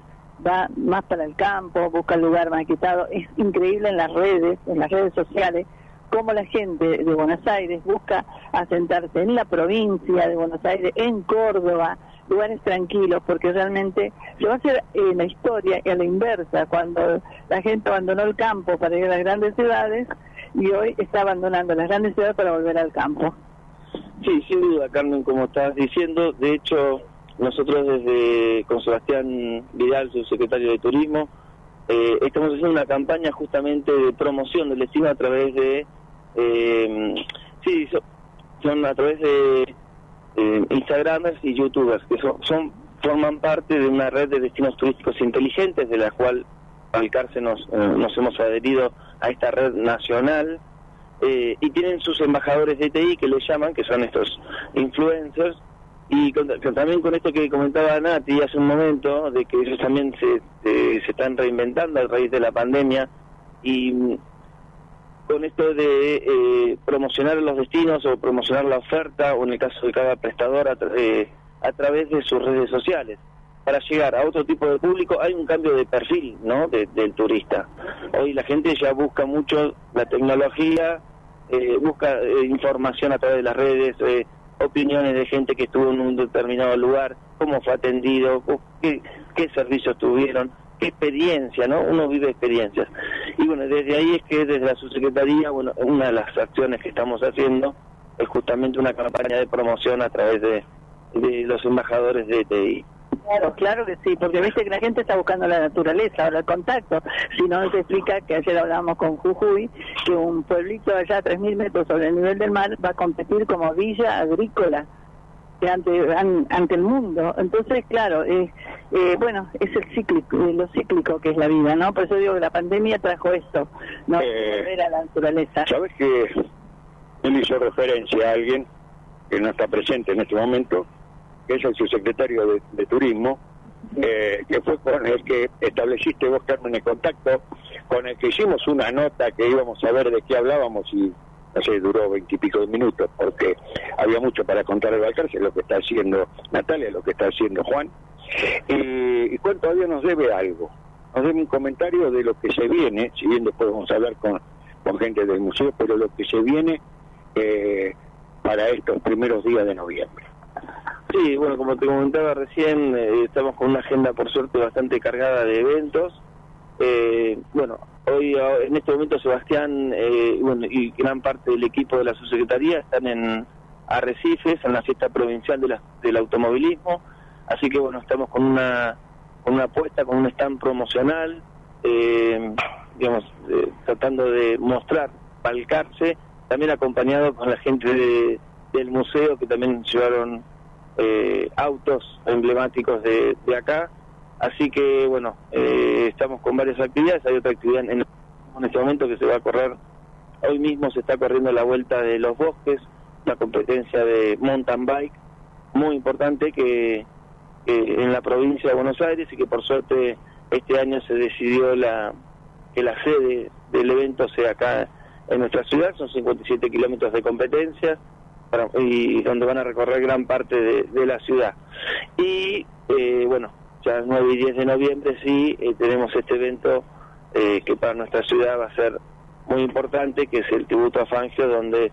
va más para el campo, busca el lugar más quitado, es increíble en las redes, en las redes sociales, cómo la gente de Buenos Aires busca asentarse en la provincia de Buenos Aires, en Córdoba, lugares tranquilos, porque realmente se va a hacer en la historia a la inversa, cuando la gente abandonó el campo para ir a las grandes ciudades y hoy está abandonando las grandes ciudades para volver al campo. Sí, sin duda, Carmen, como estás diciendo, de hecho, nosotros desde con Sebastián Vidal, su secretario de Turismo, eh, estamos haciendo una campaña justamente de promoción del destino a través de, eh, sí, son a través de Instagramers y YouTubers, que son, forman parte de una red de destinos turísticos inteligentes, de la cual Alcarce nos, eh, nos hemos adherido a esta red nacional, eh, y tienen sus embajadores de TI que les llaman, que son estos influencers, y también con esto que comentaba Nati hace un momento, de que ellos también se, se están reinventando a raíz de la pandemia, y con esto de eh, promocionar los destinos o promocionar la oferta, o en el caso de cada prestador, a, eh, a través de sus redes sociales. Para llegar a otro tipo de público hay un cambio de perfil ¿no? del turista. Hoy la gente ya busca mucho la tecnología, eh, busca información a través de las redes, opiniones de gente que estuvo en un determinado lugar, cómo fue atendido, qué, qué servicios tuvieron experiencia, ¿no? Uno vive experiencias. Y bueno, desde ahí es que desde la subsecretaría, bueno, una de las acciones que estamos haciendo es justamente una campaña de promoción a través de, de los embajadores de TI. Claro, claro que sí, porque viste que la gente está buscando la naturaleza, ahora el contacto. Si no, se explica que ayer hablábamos con Jujuy, que un pueblito allá a 3.000 metros sobre el nivel del mar va a competir como villa agrícola ante, ante el mundo. Entonces, claro, eh, eh, bueno, es el cíclico, eh, lo cíclico que es la vida, ¿no? Por eso digo que la pandemia trajo esto, no volver a la naturaleza. ¿Sabes que él hizo referencia a alguien que no está presente en este momento, que es el subsecretario de, de Turismo, que fue con el que estableciste vos, Carmen, el contacto, con el que hicimos una nota que íbamos a ver de qué hablábamos y no sé, duró veintipico de minutos, porque había mucho para contar el Balcarce, lo que está haciendo Natalia, lo que está haciendo Juan. Y, y Juan todavía nos debe algo, nos debe un comentario de lo que se viene, si bien después vamos a hablar con, con gente del museo, pero lo que se viene eh, para estos primeros días de noviembre. Sí, bueno, como te comentaba recién, eh, estamos con una agenda por suerte bastante cargada de eventos. Eh, bueno, Hoy, en este momento, Sebastián eh, bueno, y gran parte del equipo de la subsecretaría están en Arrecifes, en la fiesta provincial de del automovilismo. Así que, bueno, estamos con una con una apuesta, con un stand promocional, eh, digamos, eh, tratando de mostrar, palcarse, también acompañado con la gente de, del museo que también llevaron eh, autos emblemáticos de, de acá. Así que, bueno, eh, estamos con varias actividades. Hay otra actividad en, este momento que se va a correr. Hoy mismo se está corriendo la vuelta de los bosques, la competencia de mountain bike, muy importante que eh, en la provincia de Buenos Aires y que por suerte este año se decidió la que la sede del evento sea acá en nuestra ciudad, son 57 kilómetros de competencia y donde van a recorrer gran parte de, la ciudad. Y eh, bueno, ya el 9 y 10 de noviembre sí eh, tenemos este evento eh, que para nuestra ciudad va a ser muy importante, que es el tributo a Fangio, donde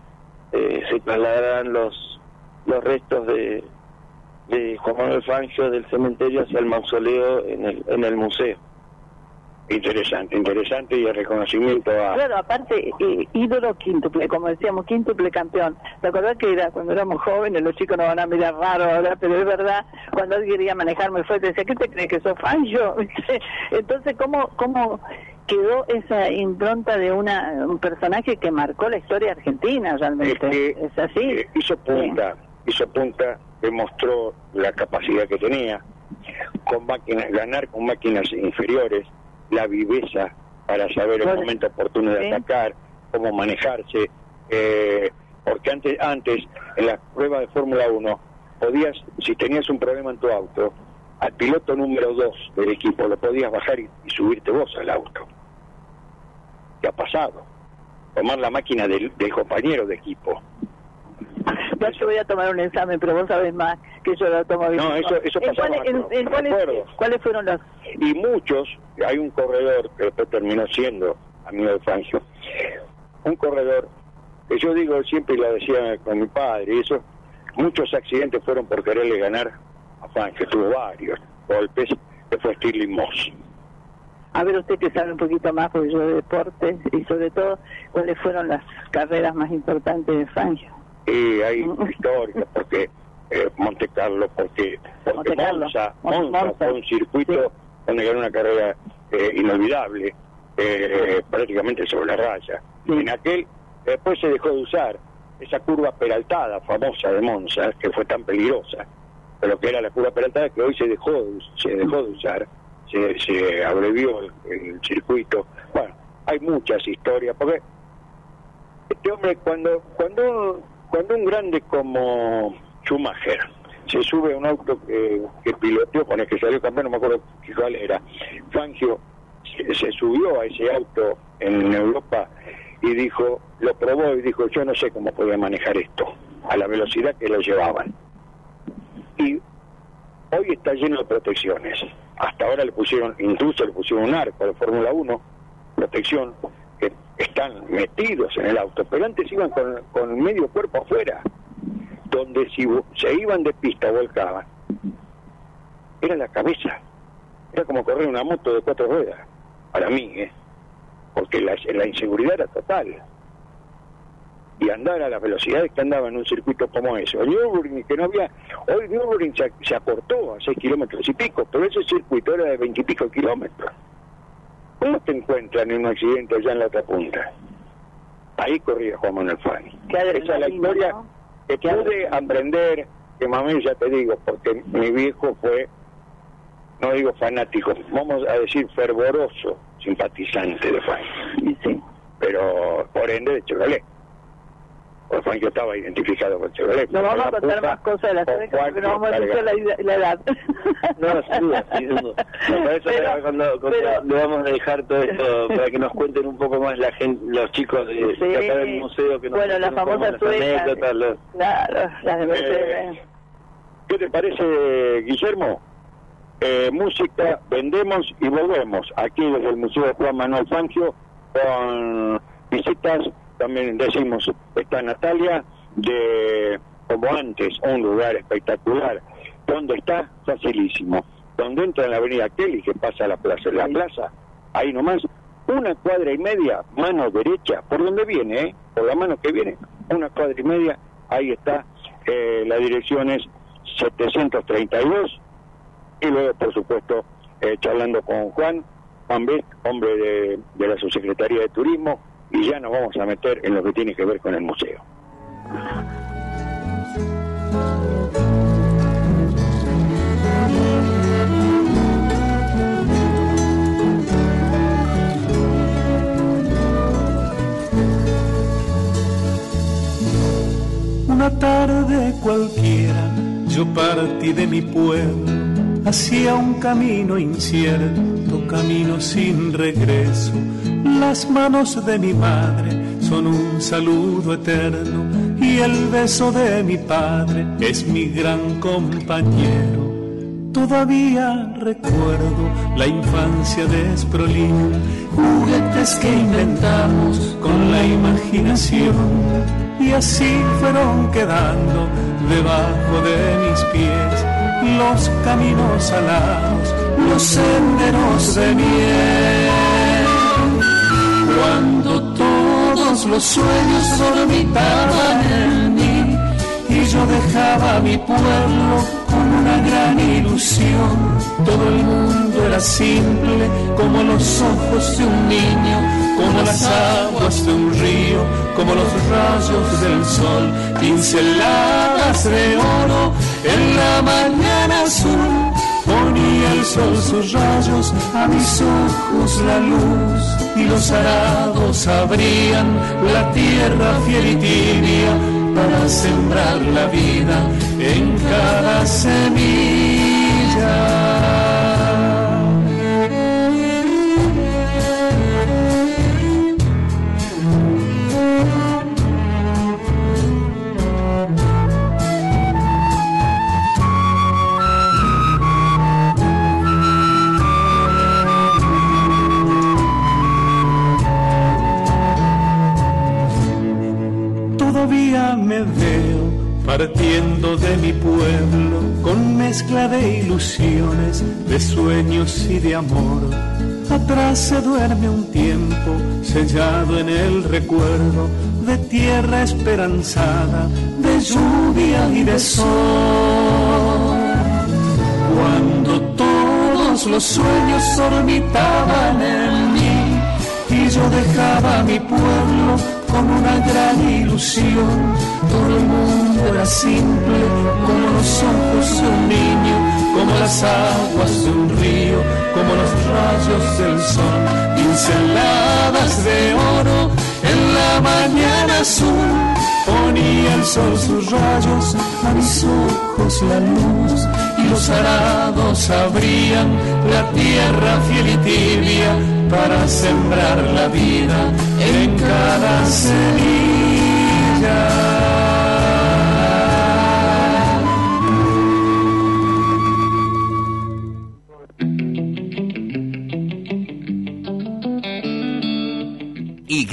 eh, se trasladarán los, los restos de, de Juan Manuel Fangio del cementerio hacia el mausoleo en el, en el museo. Interesante, interesante y el reconocimiento a... Claro, aparte, eh, ídolo quíntuple, como decíamos, quíntuple campeón. ¿Te acordás que era cuando éramos jóvenes, los chicos nos van a mirar raro ahora, pero es verdad, cuando alguien quería manejarme fuerte, decía, ¿qué te crees que sos fan yo? Entonces, ¿cómo, ¿cómo quedó esa impronta de una, un personaje que marcó la historia argentina realmente? Es, así. Eh, hizo punta, hizo punta, demostró la capacidad que tenía, con máquinas, ganar con máquinas inferiores, la viveza para saber el momento oportuno de atacar, cómo manejarse, eh, porque antes, antes, en las pruebas de Fórmula 1, podías, si tenías un problema en tu auto, al piloto número 2 del equipo lo podías bajar y, y subirte vos al auto. ¿Qué ha pasado? Tomar la máquina del, del compañero de equipo. Yo voy a tomar un examen, pero vos sabés más que yo lo tomo bien. No, eso- eso ¿En cuáles fueron los...? y muchos, hay un corredor que después terminó siendo amigo de Fangio, un corredor que yo digo siempre y lo decía con mi padre, y eso, muchos accidentes fueron por quererle ganar a Fangio, tuvo varios golpes, que fue Stirling Moss. A ver, usted que sabe un poquito más, porque yo de deportes, y sobre todo, ¿cuáles fueron las carreras más importantes de Fangio? Y hay historias, porque eh, Monte Carlo, porque, porque Monte Carlo, Monza, Mon- Monza Monza, fue un circuito donde ganó una carrera eh, inolvidable, eh, prácticamente sobre la raya. En aquel, después se dejó de usar esa curva peraltada famosa de Monza, que fue tan peligrosa, pero que era la curva peraltada que hoy se dejó de, se dejó de usar, se, se abrevió el, el circuito. Bueno, hay muchas historias, porque este hombre cuando cuando cuando un grande como Schumacher se sube a un auto que, piloteó con el que salió campeón, no me acuerdo cuál era, Fangio se, se subió a ese auto en Europa y dijo, lo probó y dijo, yo no sé cómo podía manejar esto, a la velocidad que lo llevaban. Y hoy está lleno de protecciones. Hasta ahora le pusieron, incluso le pusieron un arco de Fórmula 1, protección, que están metidos en el auto, pero antes iban con, con medio cuerpo afuera, donde si se iban de pista volcaban, era la cabeza, era como correr una moto de cuatro ruedas, para mí, ¿eh? porque la, inseguridad era total. Y andar a las velocidades que andaba en un circuito como ese. O Nürburgring, que no había. Hoy Nürburgring se, se acortó a 6 kilómetros y pico, pero ese circuito era de 20 y pico kilómetros. ¿Cómo te encuentran en un accidente allá en la otra punta? Ahí corría Juan Manuel Fani. Esa es la historia que pude aprender, que mami ya te digo, porque mi viejo fue, no digo fanático, vamos a decir fervoroso simpatizante de Fani. Pero por ende de Porque Fangio estaba identificado con Chevrolet. Nos vamos a Con contar punta, más cosas de la porque nos vamos a decir la, la edad. No, sin duda, sin duda. Para eso Pero- cuando, cuando pero- le vamos a dejar todo esto para que nos cuenten un poco más la gente, los chicos de, de Sí. acá del museo que nos Bueno, suecas. anécdotas, los- Claro, las de Mercedes. Eh, ¿Qué te parece, Guillermo? Eh, música, vendemos y volvemos. Aquí desde el Museo Juan Manuel Fangio, con visitas, también decimos, está Natalia, de como antes, un lugar espectacular. ¿Dónde está? Facilísimo. Donde entra en la avenida Kelly, que pasa a la plaza, la plaza, ahí nomás, una cuadra y media, mano derecha, por donde viene, ¿eh? por la mano que viene, una cuadra y media, ahí está, eh, la dirección es 732 y luego, por supuesto, eh, charlando con Juan, Juan Beck, hombre de, de la Subsecretaría de Turismo, y ya nos vamos a meter en lo que tiene que ver con el museo. Una tarde cualquiera yo partí de mi pueblo hacia un camino incierto, camino sin regreso. Las manos de mi madre son un saludo eterno y el beso de mi padre es mi gran compañero. Todavía recuerdo la infancia desprolija, juguetes que inventamos con la imaginación y así fueron quedando debajo de mis pies los caminos alados, los senderos de miel. Cuando todos los sueños dormitaban en mí y yo dejaba mi pueblo con una gran ilusión, todo el mundo era simple como los ojos de un niño, como las aguas de un río, como los rayos del sol, pinceladas de oro en la mañana azul ponía el sol sus rayos a mis ojos la luz y los arados abrían la tierra fiel y tibia para sembrar la vida en cada semilla. De amor. Atrás se duerme un tiempo sellado en el recuerdo de tierra esperanzada, de lluvia y de sol. Cuando todos los sueños orbitaban en mí y yo dejaba mi pueblo con una gran ilusión. Todo el mundo era simple, como los ojos de un niño, como las aguas de un río, como los rayos del sol, pinceladas de oro en la mañana azul. Ponía el sol sus rayos, a mis ojos la luz, y los arados abrían la tierra fiel y tibia para sembrar la vida en cada semilla.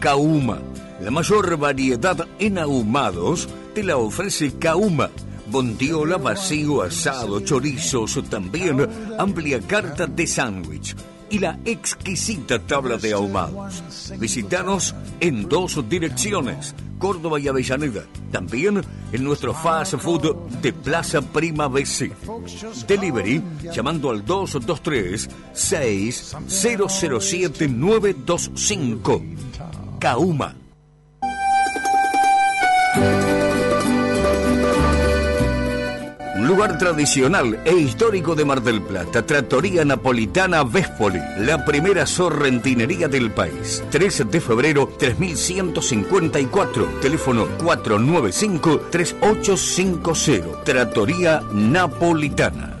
Kauma. La mayor variedad en ahumados te la ofrece Kauma. Bondiola, vacío, asado, chorizos, también amplia carta de sándwich y la exquisita tabla de ahumados. Visítanos en dos direcciones, Córdoba y Avellaneda. También en nuestro fast food de Plaza Prima BC. Delivery llamando al 223 6007 925. Kauma lugar tradicional e histórico de Mar del Plata, Trattoria Napolitana Véspoli, la primera sorrentinería del país. 13 de febrero 3154, teléfono 495-3850, Trattoria Napolitana.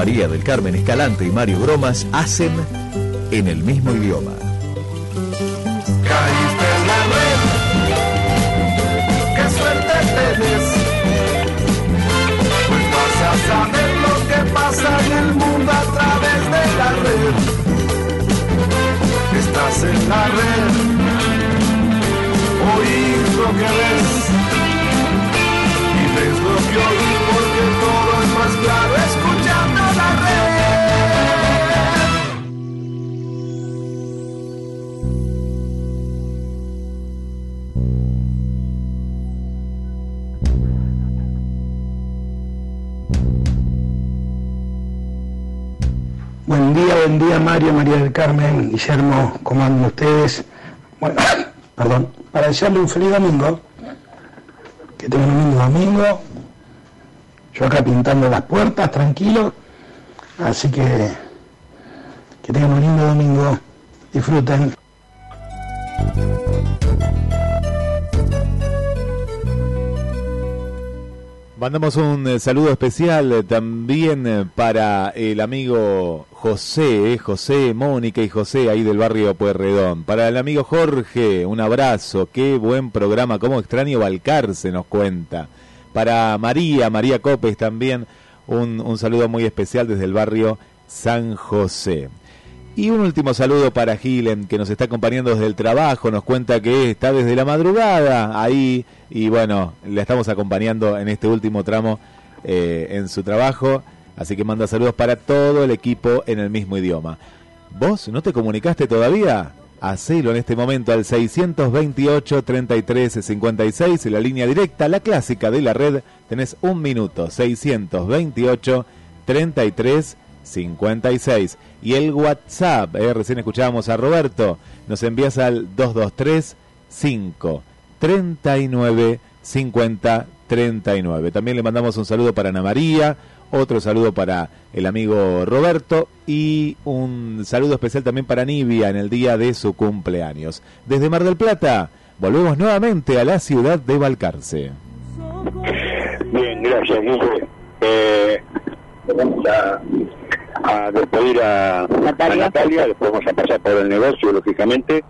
María del Carmen Escalante y Mario Bromas hacen en el mismo idioma. Caíste en la red, qué suerte tenés. Pues vas a saber lo que pasa en el mundo a través de la red. Estás en la red, oís lo que ves. Y ves lo que oís porque todo es más claro escuchando Buen día, buen día Mario, María del Carmen, Guillermo, ¿cómo andan ustedes? Bueno, perdón, para desearle un feliz domingo, que tengan un lindo domingo, yo acá pintando las puertas, tranquilo, así que que tengan un lindo domingo, disfruten. Mandamos un eh, saludo especial eh, también eh, para el amigo José, José, Mónica y José ahí del barrio Pueyrredón. Para el amigo Jorge, un abrazo, qué buen programa, cómo extraño Balcarce nos cuenta. Para María, María Copes también, un, un saludo muy especial desde el barrio San José. Y un último saludo para Gilen, que nos está acompañando desde el trabajo, nos cuenta que está desde la madrugada ahí y bueno, le estamos acompañando en este último tramo eh, en su trabajo, así que manda saludos para todo el equipo en el mismo idioma. ¿Vos no te comunicaste todavía? Hacelo en este momento al 628 33 56 en la línea directa, la clásica de la red. Tenés un minuto, 628 33 56. Y el WhatsApp, eh, recién escuchábamos a Roberto, nos envías al 223 5 39 50 39. También le mandamos un saludo para Ana María, otro saludo para el amigo Roberto y un saludo especial también para Nivia en el día de su cumpleaños. Desde Mar del Plata, volvemos nuevamente a la ciudad de Balcarce. Bien, gracias, Guille. Eh, vamos a, despedir a Natalia. a Natalia, después vamos a pasar por el negocio, lógicamente,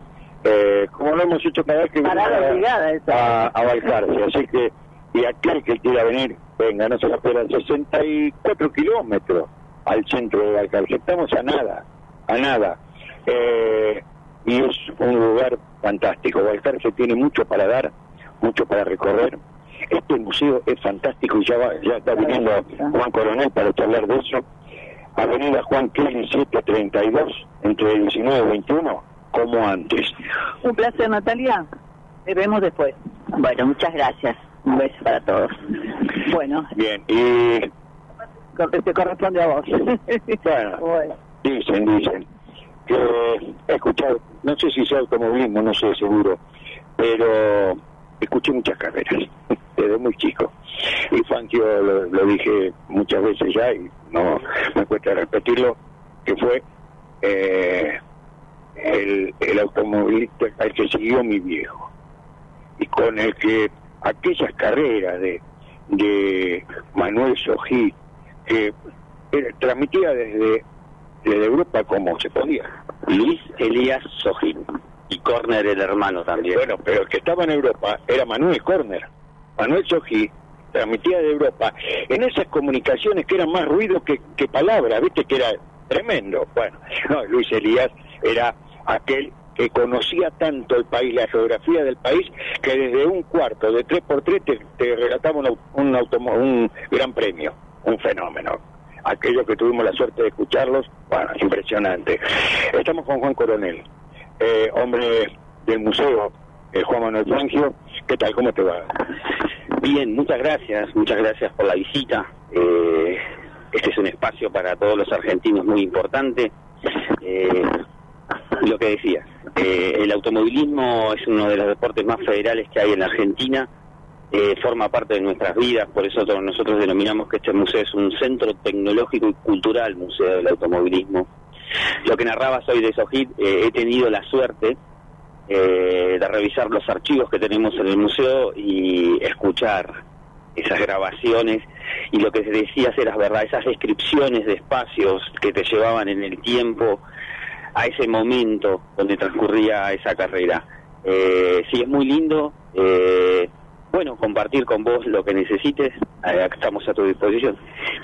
eh, como lo hemos hecho cada vez que Parada obligada, a, esa. a, a Balcarce. Así que, y aquel que quiera venir, venga, no se la esperan 64 kilómetros al centro de Balcarce. Estamos a nada, a nada. Eh, y es un lugar fantástico. Balcarce tiene mucho para dar, mucho para recorrer. Este museo es fantástico y ya, va- ya está viniendo Juan Coronel para charlar de eso. Avenida Juan Kelly 732, entre el 19 y 21, como antes. Un placer, Natalia. Te vemos después. Bueno, muchas gracias. Un beso para todos. Bueno, Bien, y te corresponde a vos. bueno, Bueno. dicen, dicen, que he escuchado, no sé si sea automovilismo, no sé seguro, pero escuché muchas carreras, desde muy chico. Y Fangio, lo, lo dije muchas veces ya, y no me cuesta repetirlo, que fue eh, el, el automovilista al que siguió mi viejo. Y con el que aquellas carreras de, de Manuel Sojí, que transmitía desde, desde Europa como se podía. Luis Elías Sojín. Y Corner el hermano también. Bueno, pero el que estaba en Europa era Manuel Corner. Manuel Sojí transmitía de Europa en esas comunicaciones que eran más ruido que, que palabras, viste que era tremendo. Bueno, no, Luis Elías era aquel que conocía tanto el país, la geografía del país, que desde un cuarto de tres por tres te, relataba un, un, un gran premio, un fenómeno. Aquellos que tuvimos la suerte de escucharlos, bueno, impresionante. Estamos con Juan Coronel, eh, hombre del museo, eh, Juan Manuel Fangio. ¿Qué tal? ¿Cómo te va? Bien, muchas gracias, muchas gracias por la visita. Eh, este es un espacio para todos los argentinos muy importante. Eh, lo que decía, eh, el automovilismo es uno de los deportes más federales que hay en la Argentina. Eh, forma parte de nuestras vidas, por eso nosotros denominamos que este museo es un centro tecnológico y cultural museo del automovilismo. Lo que narrabas hoy de Sojit, eh, he tenido la suerte eh, de revisar los archivos que tenemos en el museo y escuchar esas grabaciones y lo que decías era verdad, esas descripciones de espacios que te llevaban en el tiempo a ese momento donde transcurría esa carrera. Eh, sí, es muy lindo. eh, bueno, compartir con vos lo que necesites, eh, estamos a tu disposición.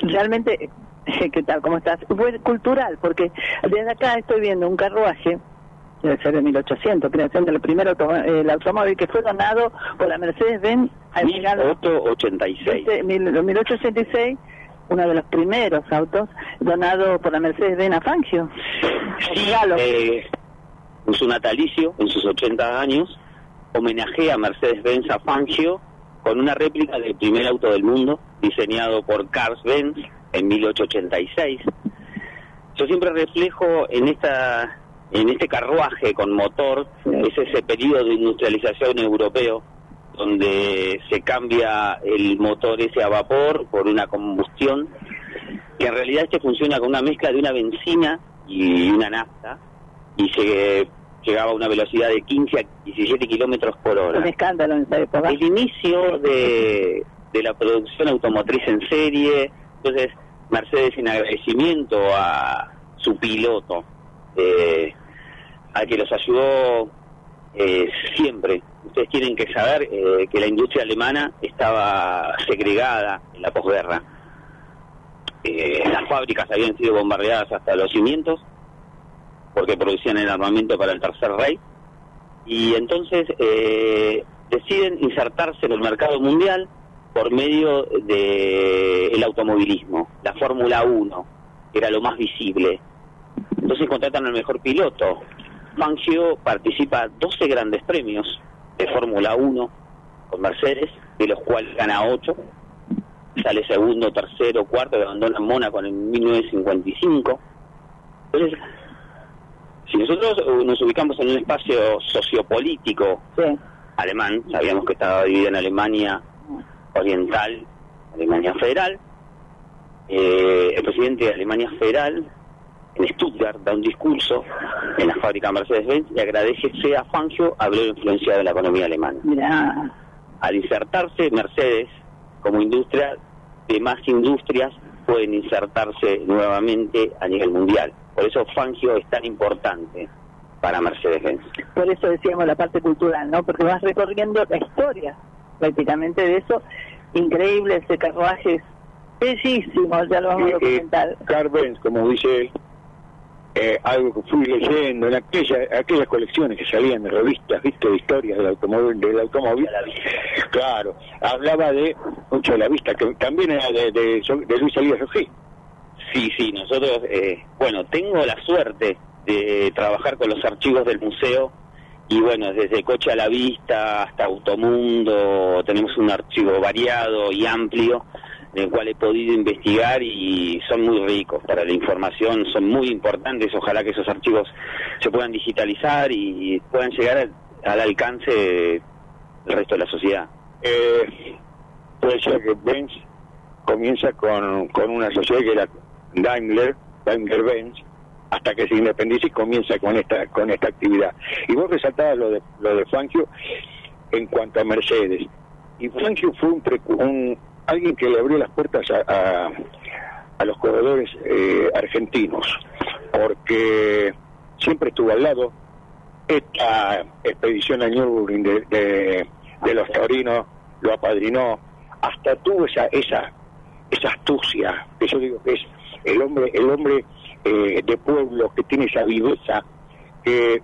Realmente, ¿qué tal? ¿Cómo estás? Fue cultural, porque desde acá estoy viendo un carruaje, debe ser de 1800, creación del primer auto- el automóvil que fue donado por la Mercedes-Benz al llegar 1886. Este, 1886, uno de los primeros autos donado por la Mercedes-Benz a Fangio. Sí, eh, en su natalicio, en sus 80 años, homenajea a Mercedes-Benz a Fangio con una réplica del primer auto del mundo, diseñado por Carl Benz en 1886. Yo siempre reflejo en esta en este carruaje con motor, es ese periodo de industrialización europeo donde se cambia el motor ese a vapor por una combustión, que en realidad este funciona con una mezcla de una benzina y una nafta, y se llegaba a una velocidad de 15 a 17 kilómetros por hora. Un escándalo en esa época. El inicio de, de la producción automotriz en serie, entonces Mercedes en agradecimiento a su piloto, eh, al que los ayudó eh, siempre. Ustedes tienen que saber eh, que la industria alemana estaba segregada en la posguerra. Eh, las fábricas habían sido bombardeadas hasta los cimientos porque producían el armamento para el Tercer Rey y entonces eh, deciden insertarse en el mercado mundial por medio de el automovilismo, la Fórmula 1, que era lo más visible. Entonces contratan al mejor piloto. Fangio participa 12 grandes premios de Fórmula 1 con Mercedes, de los cuales gana 8. Sale segundo, tercero, cuarto, y abandona Mónaco en 1955. Entonces, si nosotros eh, nos ubicamos en un espacio sociopolítico alemán, sabíamos que estaba dividida en Alemania Oriental, Alemania Federal, eh, el presidente de Alemania Federal en Stuttgart da un discurso en la fábrica Mercedes-Benz y agradece a Fangio haber influenciado en la economía alemana. Mirá, Al insertarse Mercedes como industria, demás industrias pueden insertarse nuevamente a nivel mundial. Por eso Fangio es tan importante para Mercedes-Benz. por eso decíamos la parte cultural, ¿no? Porque vas recorriendo la historia prácticamente de eso. Increíble ese carruaje, es bellísimo, ya lo vamos a Eh, eh, Benz, como dice él, eh, algo que fui leyendo en aquella, aquellas colecciones que salían de revistas, viste, de historias del automóvil, del automóvil, claro, hablaba de mucho de la vista, que también era de, de, Luis Elías Ojí. Sí, sí, nosotros, eh, bueno, tengo la suerte de trabajar con los archivos del museo y bueno, desde Coche a la Vista hasta Automundo tenemos un archivo variado y amplio en el cual he podido investigar y son muy ricos para la información, son muy importantes, ojalá que esos archivos se puedan digitalizar y puedan llegar al, al alcance de, el resto de la sociedad. Eh, puede ser que Benz comienza con, con una sociedad que era Daimler, Daimler-Benz, hasta que se independiza y comienza con esta con esta actividad. Y vos resaltabas lo de lo de Fangio en cuanto a Mercedes. Y Fangio fue un, un- alguien que le abrió las puertas a, a, los corredores eh, argentinos, porque siempre estuvo al lado. Esta expedición a Nürburgring de, de, de los taurinos lo apadrinó, hasta tuvo esa esa esa astucia, que yo digo que es el hombre el hombre eh, de pueblo que tiene esa viveza, que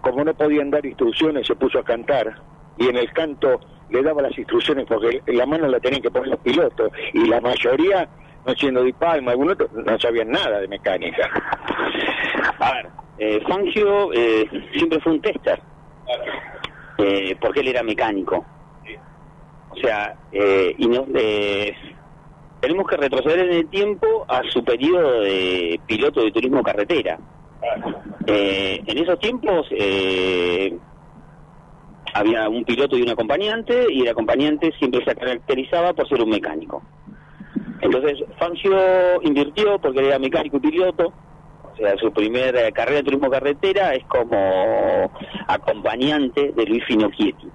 como no podían dar instrucciones se puso a cantar y en el canto le daba las instrucciones porque la mano la tenían que poner los pilotos y la mayoría, no siendo de Palma, otros, no sabían nada de mecánica. A ver, eh, Fangio eh, siempre fue un tester, eh, porque él era mecánico. O sea, eh, y no, eh, tenemos que retroceder en el tiempo a su periodo de piloto de turismo carretera. Eh, en esos tiempos había un piloto y un acompañante, y el acompañante siempre se caracterizaba por ser un mecánico. Entonces, Fangio invirtió porque era mecánico y piloto, o sea, su primera carrera de turismo carretera es como acompañante de Luis Finocchietti.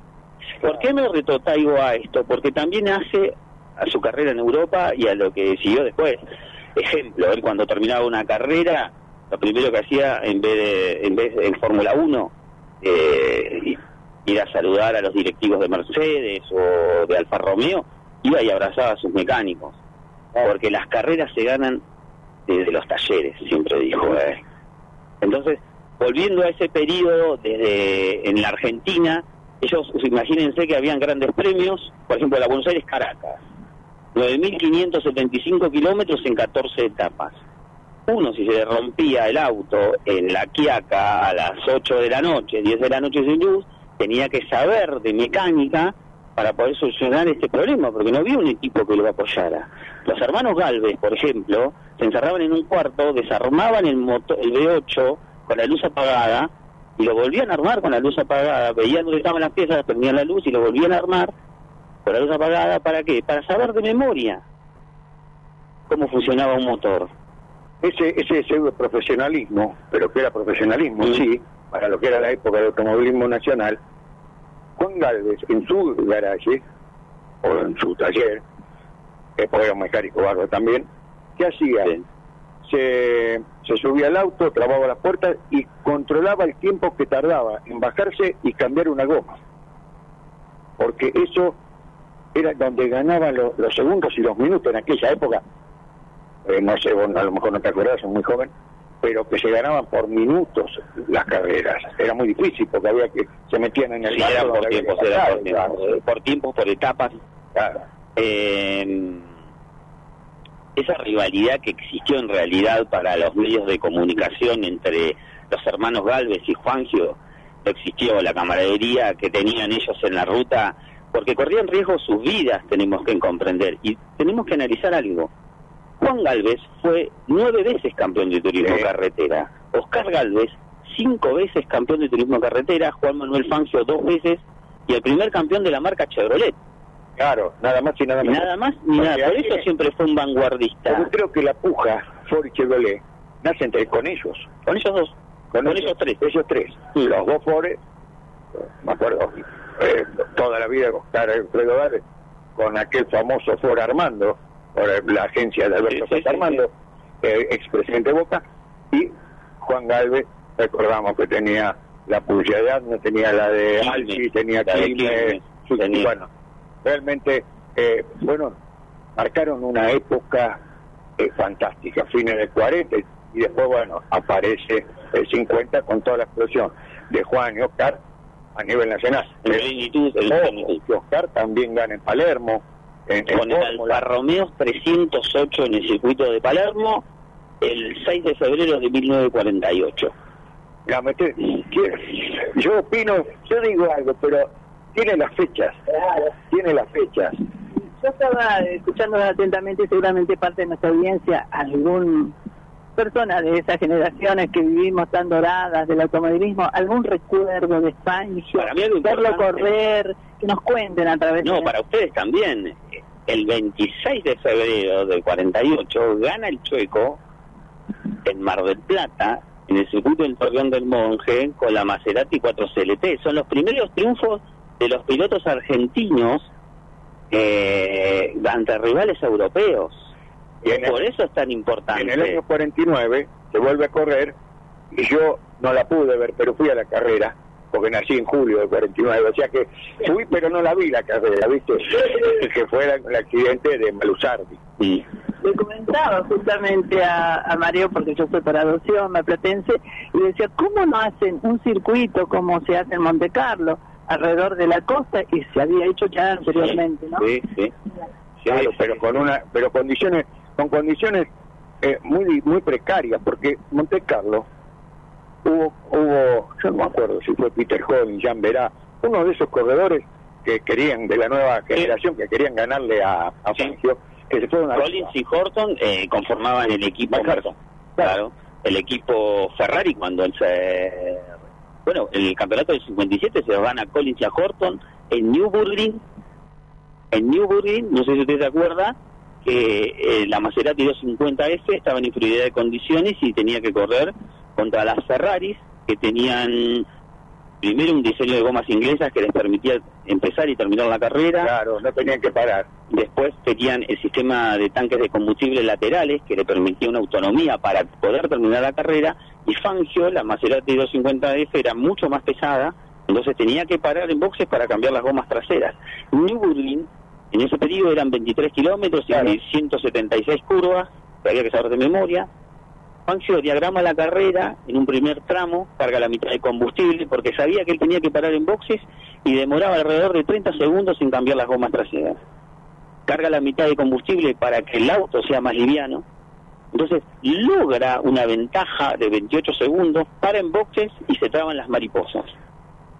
¿Por qué me retrotraigo a esto? Porque también hace a su carrera en Europa y a lo que siguió después. Ejemplo, él cuando terminaba una carrera, lo primero que hacía en vez de, en vez en Fórmula 1, eh, ir a saludar a los directivos de Mercedes o de Alfa Romeo, iba y abrazaba a sus mecánicos. Porque las carreras se ganan desde los talleres, siempre dijo él. Entonces, volviendo a ese periodo desde en la Argentina, ellos imagínense que habían grandes premios, por ejemplo, la Buenos Aires Caracas, 9.575 kilómetros en 14 etapas. Uno, si se rompía el auto en la Quiaca a las 8 de la noche, 10 de la noche sin luz, tenía que saber de mecánica para poder solucionar este problema, porque no había un equipo que lo apoyara. Los hermanos Galvez, por ejemplo, se encerraban en un cuarto, desarmaban el, motor, el V8 con la luz apagada y lo volvían a armar con la luz apagada. Veían dónde estaban las piezas, prendían la luz y lo volvían a armar con la luz apagada. ¿Para qué? Para saber de memoria cómo funcionaba un motor. Ese, ese pseudo profesionalismo, pero que era profesionalismo, sí, para lo que era la época del automovilismo nacional, Juan Galvez en su garaje, o en su taller, que era un mecánico barro también, ¿qué hacía? Se, se subía al auto, trababa las puertas y controlaba el tiempo que tardaba en bajarse y cambiar una goma. Porque eso era donde ganaban lo- los segundos y los minutos en aquella época. Eh, no sé, vos a lo mejor no te acuerdas, sos muy joven, pero que se ganaban por minutos las carreras. Era muy difícil porque había que se metían en el Sí, eran por donde había tiempos, que eran por pasar, tiempos, claro. eh, por tiempos, por etapas. Eh, esa rivalidad que existió en realidad para los medios de comunicación entre los hermanos Galvez y Juangio, no existió la camaradería que tenían ellos en la ruta, porque corrían riesgo sus vidas, tenemos que comprender. Y tenemos que analizar algo. Juan Galvez fue nueve veces campeón de turismo carretera. Oscar Galvez, cinco veces campeón de turismo carretera. Juan Manuel Fangio, dos veces. Y el primer campeón de la marca Chevrolet. Claro, nada más y nada menos. nada más ni nada. Por eso siempre fue un vanguardista. Yo creo que la puja, Ford y Chevrolet, nace entre, con ellos. Con ellos dos. Con, ellos, tres. Ellos tres. Los dos Ford, me acuerdo, eh, toda la vida Oscar Alfredo Gálvez, con aquel famoso Ford Armando, por la agencia de Alberto Sosa Armando, eh, expresidente de Boca, y Juan Galvez, recordamos que tenía la publicidad, no tenía la de Alci, tenía la de Quilmes, bueno, realmente, eh, bueno, marcaron una época eh, fantástica, fines del 40 y después, bueno, aparece el 50 con toda la explosión de Juan y Oscar a nivel nacional. En ojo, plenitud. que Oscar también gana en Palermo, en, en Con el. Alfa Romeo 308 en el circuito de Palermo el 6 de febrero de 1948. La mete- que- yo opino, yo digo algo, pero tiene las fechas, tiene las fechas. Yo estaba escuchando atentamente, seguramente parte de nuestra audiencia, algún personas de esas generaciones que vivimos tan doradas del automovilismo, algún recuerdo de Fangio, Para mí algo verlo correr, que nos cuenten a través No, de... para ustedes también. El 26 de febrero del 48 gana el Chueco en Mar del Plata, en el circuito del Torreón del Monje, con la Maserati 4 CLT. Son los primeros triunfos de los pilotos argentinos eh, ante rivales europeos. Y el- Por eso es tan importante. En el año 49 se vuelve a correr y yo no la pude ver, pero fui a la carrera, porque nací en julio del 49, o sea que fui pero no la vi la carrera, ¿viste? que fue la- el accidente de Malusardi. Sí. Le comentaba justamente a, a Mario, porque yo soy por adopción, maplatense, y decía, ¿cómo no hacen un circuito como se hace en Monte Carlo, alrededor de la costa, y se había hecho ya anteriormente, ¿no? Sí, sí. Claro, pero con una, pero condiciones, con condiciones eh, muy muy precarias, porque Monte Carlo hubo, hubo, yo no me acuerdo si fue Peter Hogan, Jan Verá, uno de esos corredores que querían, de la nueva generación, que querían ganarle a, a Fangio, que se fueron a Collins y Horton eh, conformaban el equipo claro. El equipo Ferrari cuando él se bueno el campeonato del 57 se lo gana Collins y a Horton en Newburgring en Newburgring no sé si usted se acuerda que eh, la Maserati 250F estaba en inferioridad de condiciones y tenía que correr contra las Ferraris que tenían primero un diseño de gomas inglesas que les permitía empezar y terminar la carrera. Claro, no tenían que parar. Después tenían el sistema de tanques de combustible laterales que le permitía una autonomía para poder terminar la carrera. Y Fangio, la Maserati 250F, era mucho más pesada, entonces tenía que parar en boxes para cambiar las gomas traseras. Nürburgring, en ese periodo eran 23 kilómetros y 176 curvas, que había que saber de memoria. Fangio diagrama la carrera en un primer tramo, carga la mitad de combustible porque sabía que él tenía que parar en boxes y demoraba alrededor de 30 segundos sin cambiar las gomas traseras. Carga la mitad de combustible para que el auto sea más liviano. Entonces logra una ventaja de 28 segundos, para en boxes y se traban las mariposas.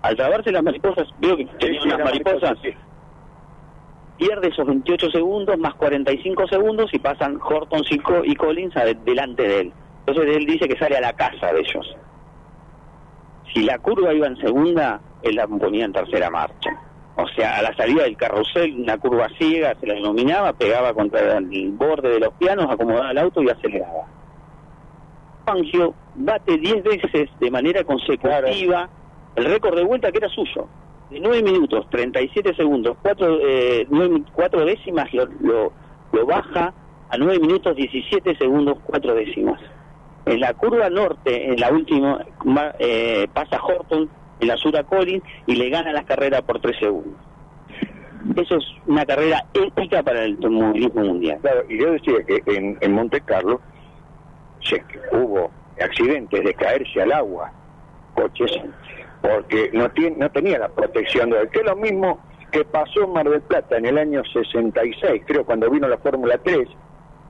Al trabarse las mariposas, veo que tenía unas mariposas, pierde esos 28 segundos más 45 segundos y pasan Horton y Co- y Collins delante de él. Entonces él dice que sale a la casa de ellos. Si la curva iba en segunda, él la ponía en tercera marcha. O sea, a la salida del carrusel, una curva ciega, se la denominaba, pegaba contra el borde de los pianos, acomodaba el auto y aceleraba. Fangio bate 10 veces de manera consecutiva el récord de vuelta que era suyo. De 9 minutos, 37 segundos, 4, eh, nueve- cuatro décimas lo, lo, lo baja a 9 minutos 17 segundos, 4 décimas. En la curva norte, en la última, ma- eh, pasa Horton, en la sur a Collins y le gana las carreras por 3 segundos. Eso es una carrera épica para el automovilismo mundial. Claro, y yo decía que en, en Monte Carlo se, hubo accidentes de caerse al agua, coches, porque no, tiene, no tenía la protección de que es lo mismo que pasó en Mar del Plata en el año 66, creo, cuando vino la Fórmula 3,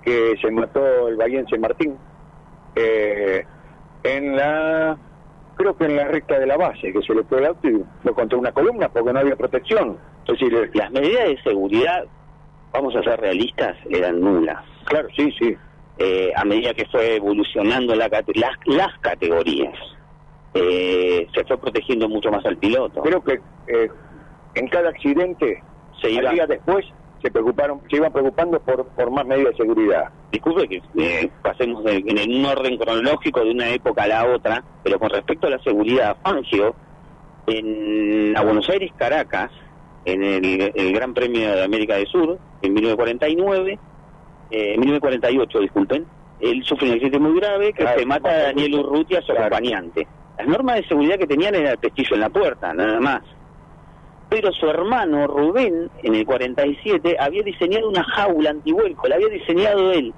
que se mató el bahiense Martín, eh, en la, creo que en la recta de la base, que se le fue el auto y fue contra una columna porque no había protección. Es decir, Las medidas de seguridad, vamos a ser realistas, eran nulas. Claro, sí, sí. Eh, a medida que fue evolucionando la las, las categorías, eh, se fue protegiendo mucho más al piloto. creo que eh, en cada accidente Se iba- al día después se preocuparon se iban preocupando por por más medidas de seguridad Disculpe que eh, pasemos de- en un orden cronológico de una época a la otra, pero con respecto a la seguridad, Fangio, en a Buenos Aires, Caracas, en el, el Gran Premio de América del Sur, en 1949, eh, en 1948, disculpen, él sufre un accidente muy grave que Claro, se mata a Daniel Urrutia, su acompañante. Las normas de seguridad que tenían era el pestillo en la puerta, nada más. Pero su hermano Rubén, en el 47, había diseñado una jaula antivuelco, la había diseñado él,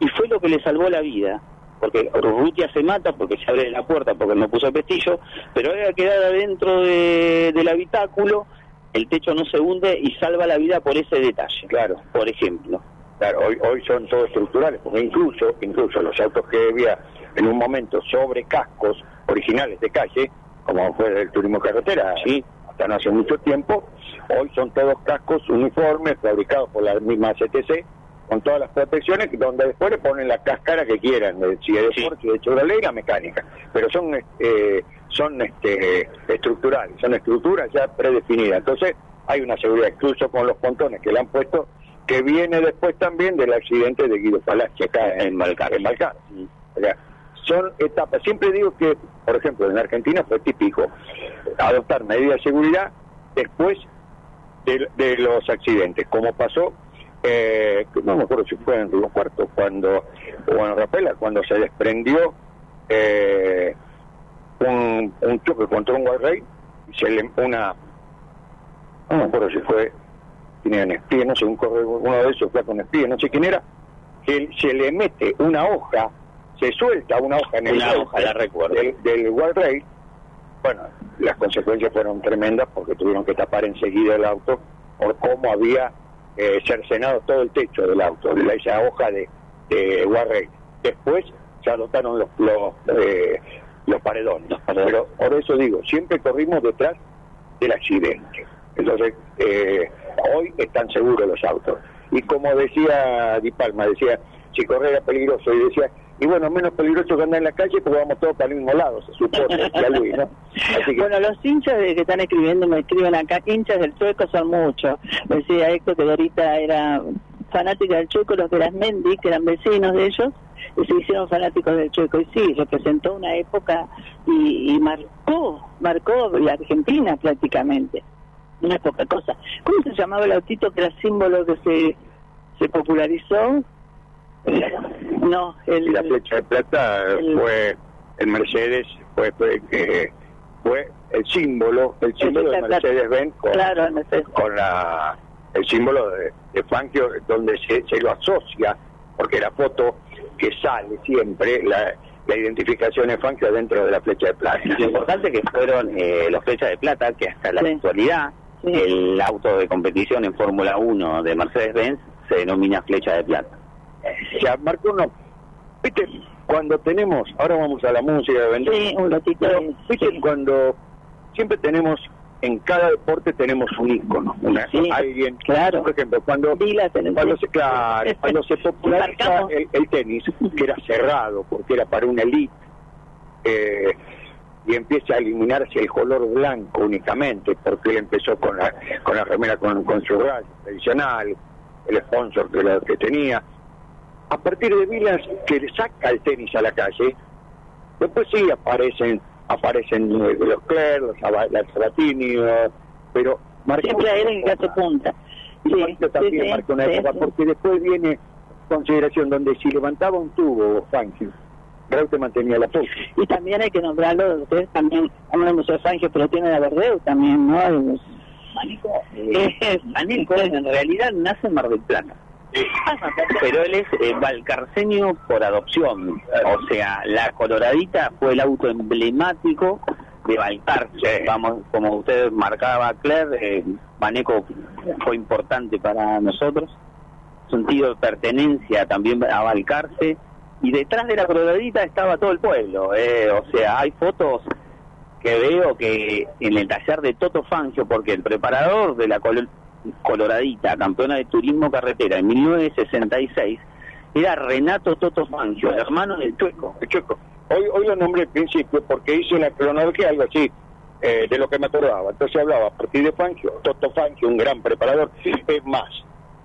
y fue lo que le salvó la vida. Porque Urrutia se mata porque se abre la puerta porque no puso el pestillo, pero había quedado adentro de- del habitáculo, el techo no se hunde y salva la vida por ese detalle. Claro. Por ejemplo. claro hoy hoy son todos estructurales porque incluso incluso los autos que había en un momento sobre cascos originales de calle como fue el turismo carretera Sí. No hace mucho tiempo hoy son todos cascos uniformes fabricados por la misma CTC con todas las protecciones, donde después le ponen la cáscara que quieran, de, si de deporte, si de Chevrolet, la mecánica. Pero son eh, son este, estructurales, son estructuras ya predefinidas. Entonces hay una seguridad, incluso con los pontones que le han puesto, que viene después también del accidente de Guido Palacio acá en Malcar. En Malcar. O sea, son etapas. Siempre digo que, por ejemplo, en Argentina fue típico adoptar medidas de seguridad después de, de los accidentes, como pasó eh, no me acuerdo si fue en Río Cuarto cuando, o en Rapela, cuando se desprendió eh, un, un choque contra un Guarrey, se le, una, no me acuerdo si fue, tenían espía, no sé, un uno de esos fue con espía, no sé quién era, que se le mete una hoja, se suelta una hoja en el Una hoja, la recuerdo. del, del Guarrey, bueno, las consecuencias fueron tremendas porque tuvieron que tapar enseguida el auto por cómo había eh, cercenado todo el techo del auto, la- esa hoja de, de Guarrey. Después se adoptaron los los, eh, los paredones. Pero por eso digo, siempre corrimos detrás del accidente. Entonces, eh, hoy están seguros los autos. Y como decía Di Palma, decía, si correr era peligroso, y decía, y bueno, menos peligroso que andar en la calle porque vamos todos para el mismo lado, se supone, decía Luis, ¿no? Así que, Bueno, los hinchas de que están escribiendo, me escriben acá, hinchas del Chueco son muchos. Decía Héctor que Dorita era fanática del Chueco, los de las Mendy, que eran vecinos de ellos, y se hicieron fanáticos del Chueco. Y sí, representó una época y, y marcó, marcó la Argentina prácticamente. Es poca cosa. ¿Cómo se llamaba el autito que era símbolo que se, se popularizó? No, el, y la flecha de plata fue el Mercedes, fue, fue, eh, fue el símbolo, el símbolo de plata. Mercedes-Benz con, Claro, el Mercedes. con la, el símbolo de, de Fangio, donde se, se lo asocia, porque la foto que sale siempre, la, la identificación de Fangio dentro de la flecha de plata. Lo importante que fueron eh, los flechas de plata, que hasta la Sí. actualidad el auto de competición en Fórmula 1 de Mercedes-Benz se denomina flecha de plata. Ya, Marco, no. Viste, cuando tenemos, ahora vamos a la música de vender. Sí, un ratito. Pero, viste, cuando siempre tenemos, en cada deporte tenemos un ícono, una, alguien. Claro. Por ejemplo, cuando, cuando se, claro, cuando se populariza el tenis, que era cerrado, porque era para una elite, eh, y empieza a eliminarse el color blanco únicamente, porque él empezó con la, con la remera con, con su rayo tradicional, el sponsor que, la- que tenía. A partir de Vilas, que le saca el tenis a la calle, después sí aparecen aparecen los Claire, los Sabatini, pero marcó era el gato punta. Y Fangio también sí, marcó una sí, época, sí. porque después viene consideración donde si levantaba un tubo Fangio, Raúl mantenía la foto. Y también hay que nombrarlo, ustedes también, hablamos de Fangio, pero tiene a Verdeu también, ¿no? El- Eh, Aneco en realidad nace en Mar del Plata. Pero él es eh, valcarceño por adopción. O sea, la coloradita fue el auto emblemático de Valcarce. Vamos, como usted marcaba, Claire, eh, Maneco fue importante para nosotros. Sentido de pertenencia también a Valcarce. Y detrás de la coloradita estaba todo el pueblo. eh, o sea, hay fotos que veo que en el taller de Toto Fangio, porque el preparador de la Coloradita, campeona de turismo carretera en 1966, era Renato Toto Fangio, el hermano del Chueco. El Chueco. Hoy, hoy lo nombré al principio porque hice una cronología, algo así, eh, de lo que me acordaba. Entonces hablaba a partir de Fangio, Toto Fangio, un gran preparador. Es más,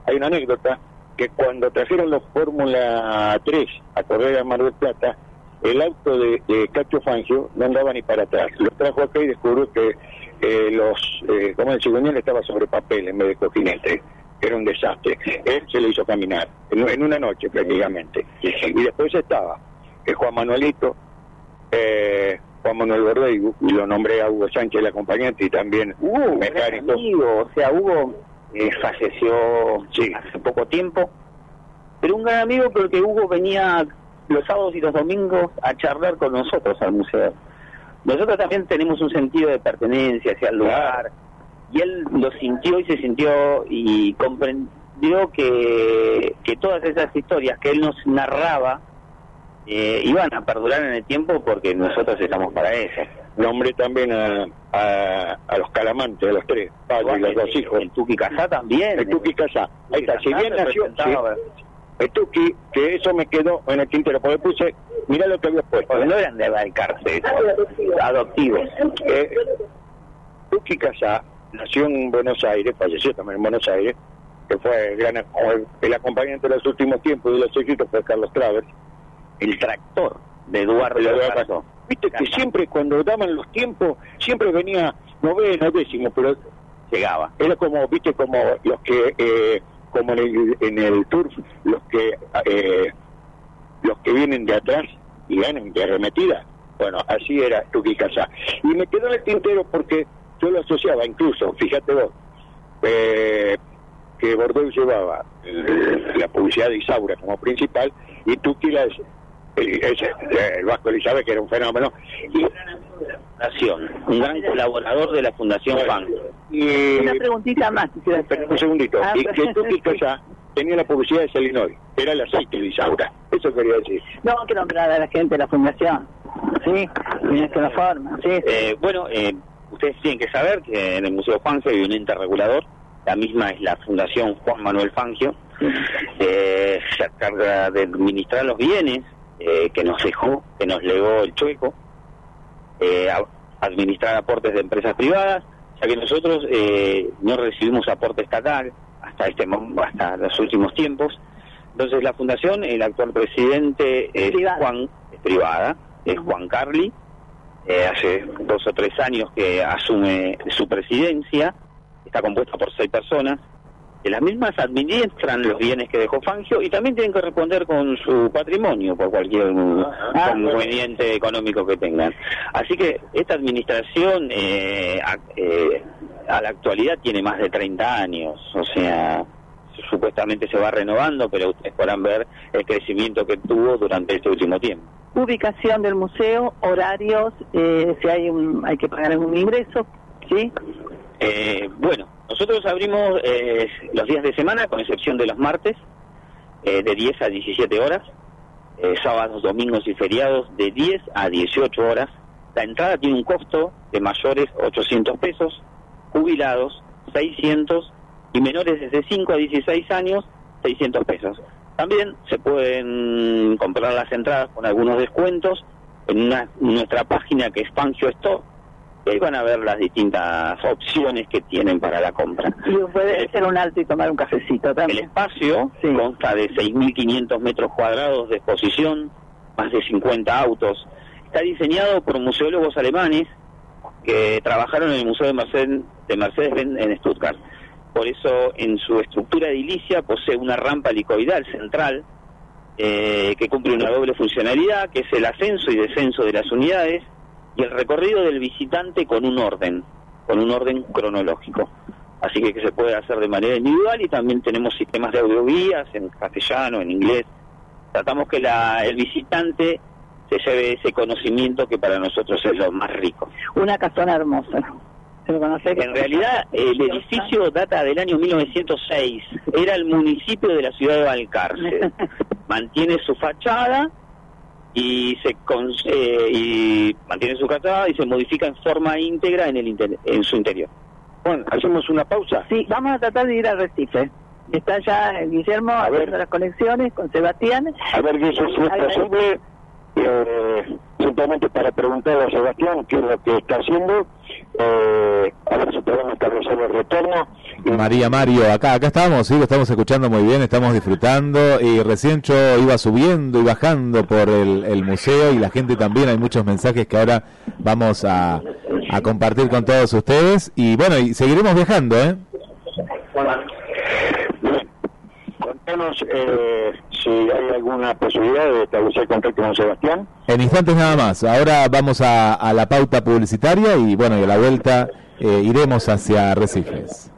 hay una anécdota que cuando trajeron los Fórmula 3 a correr a Mar del Plata, el auto de, de Cacho Fangio no andaba ni para atrás. Lo trajo acá y descubrió que eh, los, eh, como el cigüeñal estaba sobre papel en vez de cojinete. Era un desastre. Él se lo hizo caminar, en, en una noche prácticamente. Y después estaba eh, Juan Manuelito, eh, Juan Manuel Verde, y, lo nombré a Hugo Sánchez, el acompañante, y también Uh, mecánico. amigo, o sea, Hugo eh, falleció hace poco tiempo, pero un gran amigo porque Hugo venía los sábados y los domingos a charlar con nosotros al museo. Nosotros también tenemos un sentido de pertenencia hacia el lugar, y él lo sintió y se sintió y comprendió que, que todas esas historias que él nos narraba eh, iban a perdurar en el tiempo porque nosotros estamos para eso. Nombré también a, a, a los calamantes, a los tres, padres y los dos hijos. El Tuki Casá también. El Tuki Casá. Ahí está, si bien nació, representaba- si, Tuki, que eso me quedó en el tintero, porque puse, mirá lo que había puesto. Porque no eran de Balcarce, adoptivos. Eh, Tuki Casá nació en Buenos Aires, falleció también en Buenos Aires, que fue el, gran, el, el acompañante de los últimos tiempos de los éxitos fue Carlos Travers. El tractor de Eduardo Eduardo. Viste que siempre cuando daban los tiempos, siempre venía noveno, décimo, pero llegaba. Era como, viste, como los que, eh, como en el, en el turf, los que, eh, los que vienen de atrás y ganan de arremetida. Bueno, así era Tuki Casá. Y me quedó en el tintero porque yo lo asociaba incluso, fíjate vos, eh, que Bordeaux llevaba eh, la publicidad de Isaura como principal y Tuki la, el, ese, el Vasco Elizabeth, que era un fenómeno. Y, Fundación, un gran colaborador de la Fundación FAN. y, Una preguntita más. Espera un segundito. Ah, y que Tuki Casá tenía la publicidad de Selinori, era el aceite de Isaura. Eso quería decir. No, que nombrar a la gente de la fundación. Sí, de esta forma. Sí. Eh, bueno, eh, ustedes tienen que saber que en el Museo Fangio hay un ente regulador, la misma es la Fundación Juan Manuel Fangio, eh, se encarga de administrar los bienes eh, que nos dejó, que nos legó el chueco, eh, administrar aportes de empresas privadas, ya que nosotros eh, no recibimos aporte estatal hasta este hasta los últimos tiempos. Entonces la fundación, el actual presidente es Juan, es privada, es Juan Carli, eh, hace dos o tres años que asume su presidencia, está compuesta por seis personas, que las mismas administran los bienes que dejó Fangio y también tienen que responder con su patrimonio por cualquier conveniente económico que tengan. Así que esta administración eh, eh, a la actualidad tiene más de 30 años, o sea, supuestamente se va renovando, pero ustedes podrán ver el crecimiento que tuvo durante este último tiempo. Ubicación del museo, horarios, eh, si hay un, hay que pagar algún ingreso, ¿sí? Eh, bueno, nosotros abrimos eh, los días de semana, con excepción de los martes, eh, de 10 a 17 horas, eh, sábados, domingos y feriados de 10 a 18 horas. La entrada tiene un costo de mayores 800 pesos, jubilados 600 y menores desde 5 a 16 años 600 pesos. También se pueden comprar las entradas con algunos descuentos en una, nuestra página que es Fangio Store. Y ahí van a ver las distintas opciones que tienen para la compra. Y puede ser un alto y tomar un cafecito El también. espacio consta de 6.500 metros cuadrados de exposición, más de 50 autos. Está diseñado por museólogos alemanes que trabajaron en el Museo de, Mercedes, de Mercedes-Benz en Stuttgart. Por eso, en su estructura edilicia posee una rampa helicoidal central eh, que cumple una doble funcionalidad, que es el ascenso y descenso de las unidades y el recorrido del visitante con un orden, con un orden cronológico. Así que, que se puede hacer de manera individual y también tenemos sistemas de audioguías en castellano, en inglés. Tratamos que la, el visitante se lleve ese conocimiento que para nosotros es lo más rico. Una casona hermosa. ¿Se lo conoce? En realidad, el edificio data del año 1906. Era el municipio de la ciudad de Balcarce. Mantiene su fachada y se con- eh, y mantiene su fachada y se modifica en forma íntegra en el inter- en su interior. Bueno, hacemos una pausa. Sí, vamos a tratar de ir al Recife. Está ya Guillermo haciendo las conexiones con Sebastián. A ver, Guillermo, si es posible, eh, simplemente para preguntarle a Sebastián qué es lo que está haciendo, eh, a ver si podemos establecer el retorno. María Mario, acá, acá estamos, sí, lo estamos escuchando muy bien, estamos disfrutando y recién yo iba subiendo y bajando por el, el museo y la gente también, hay muchos mensajes que ahora vamos a, a compartir con todos ustedes y bueno, y seguiremos viajando, ¿eh? Contanos eh, si hay alguna posibilidad de establecer contacto con Sebastián. En instantes nada más, ahora vamos a, a la pauta publicitaria y bueno, y a la vuelta eh, iremos hacia Recifes.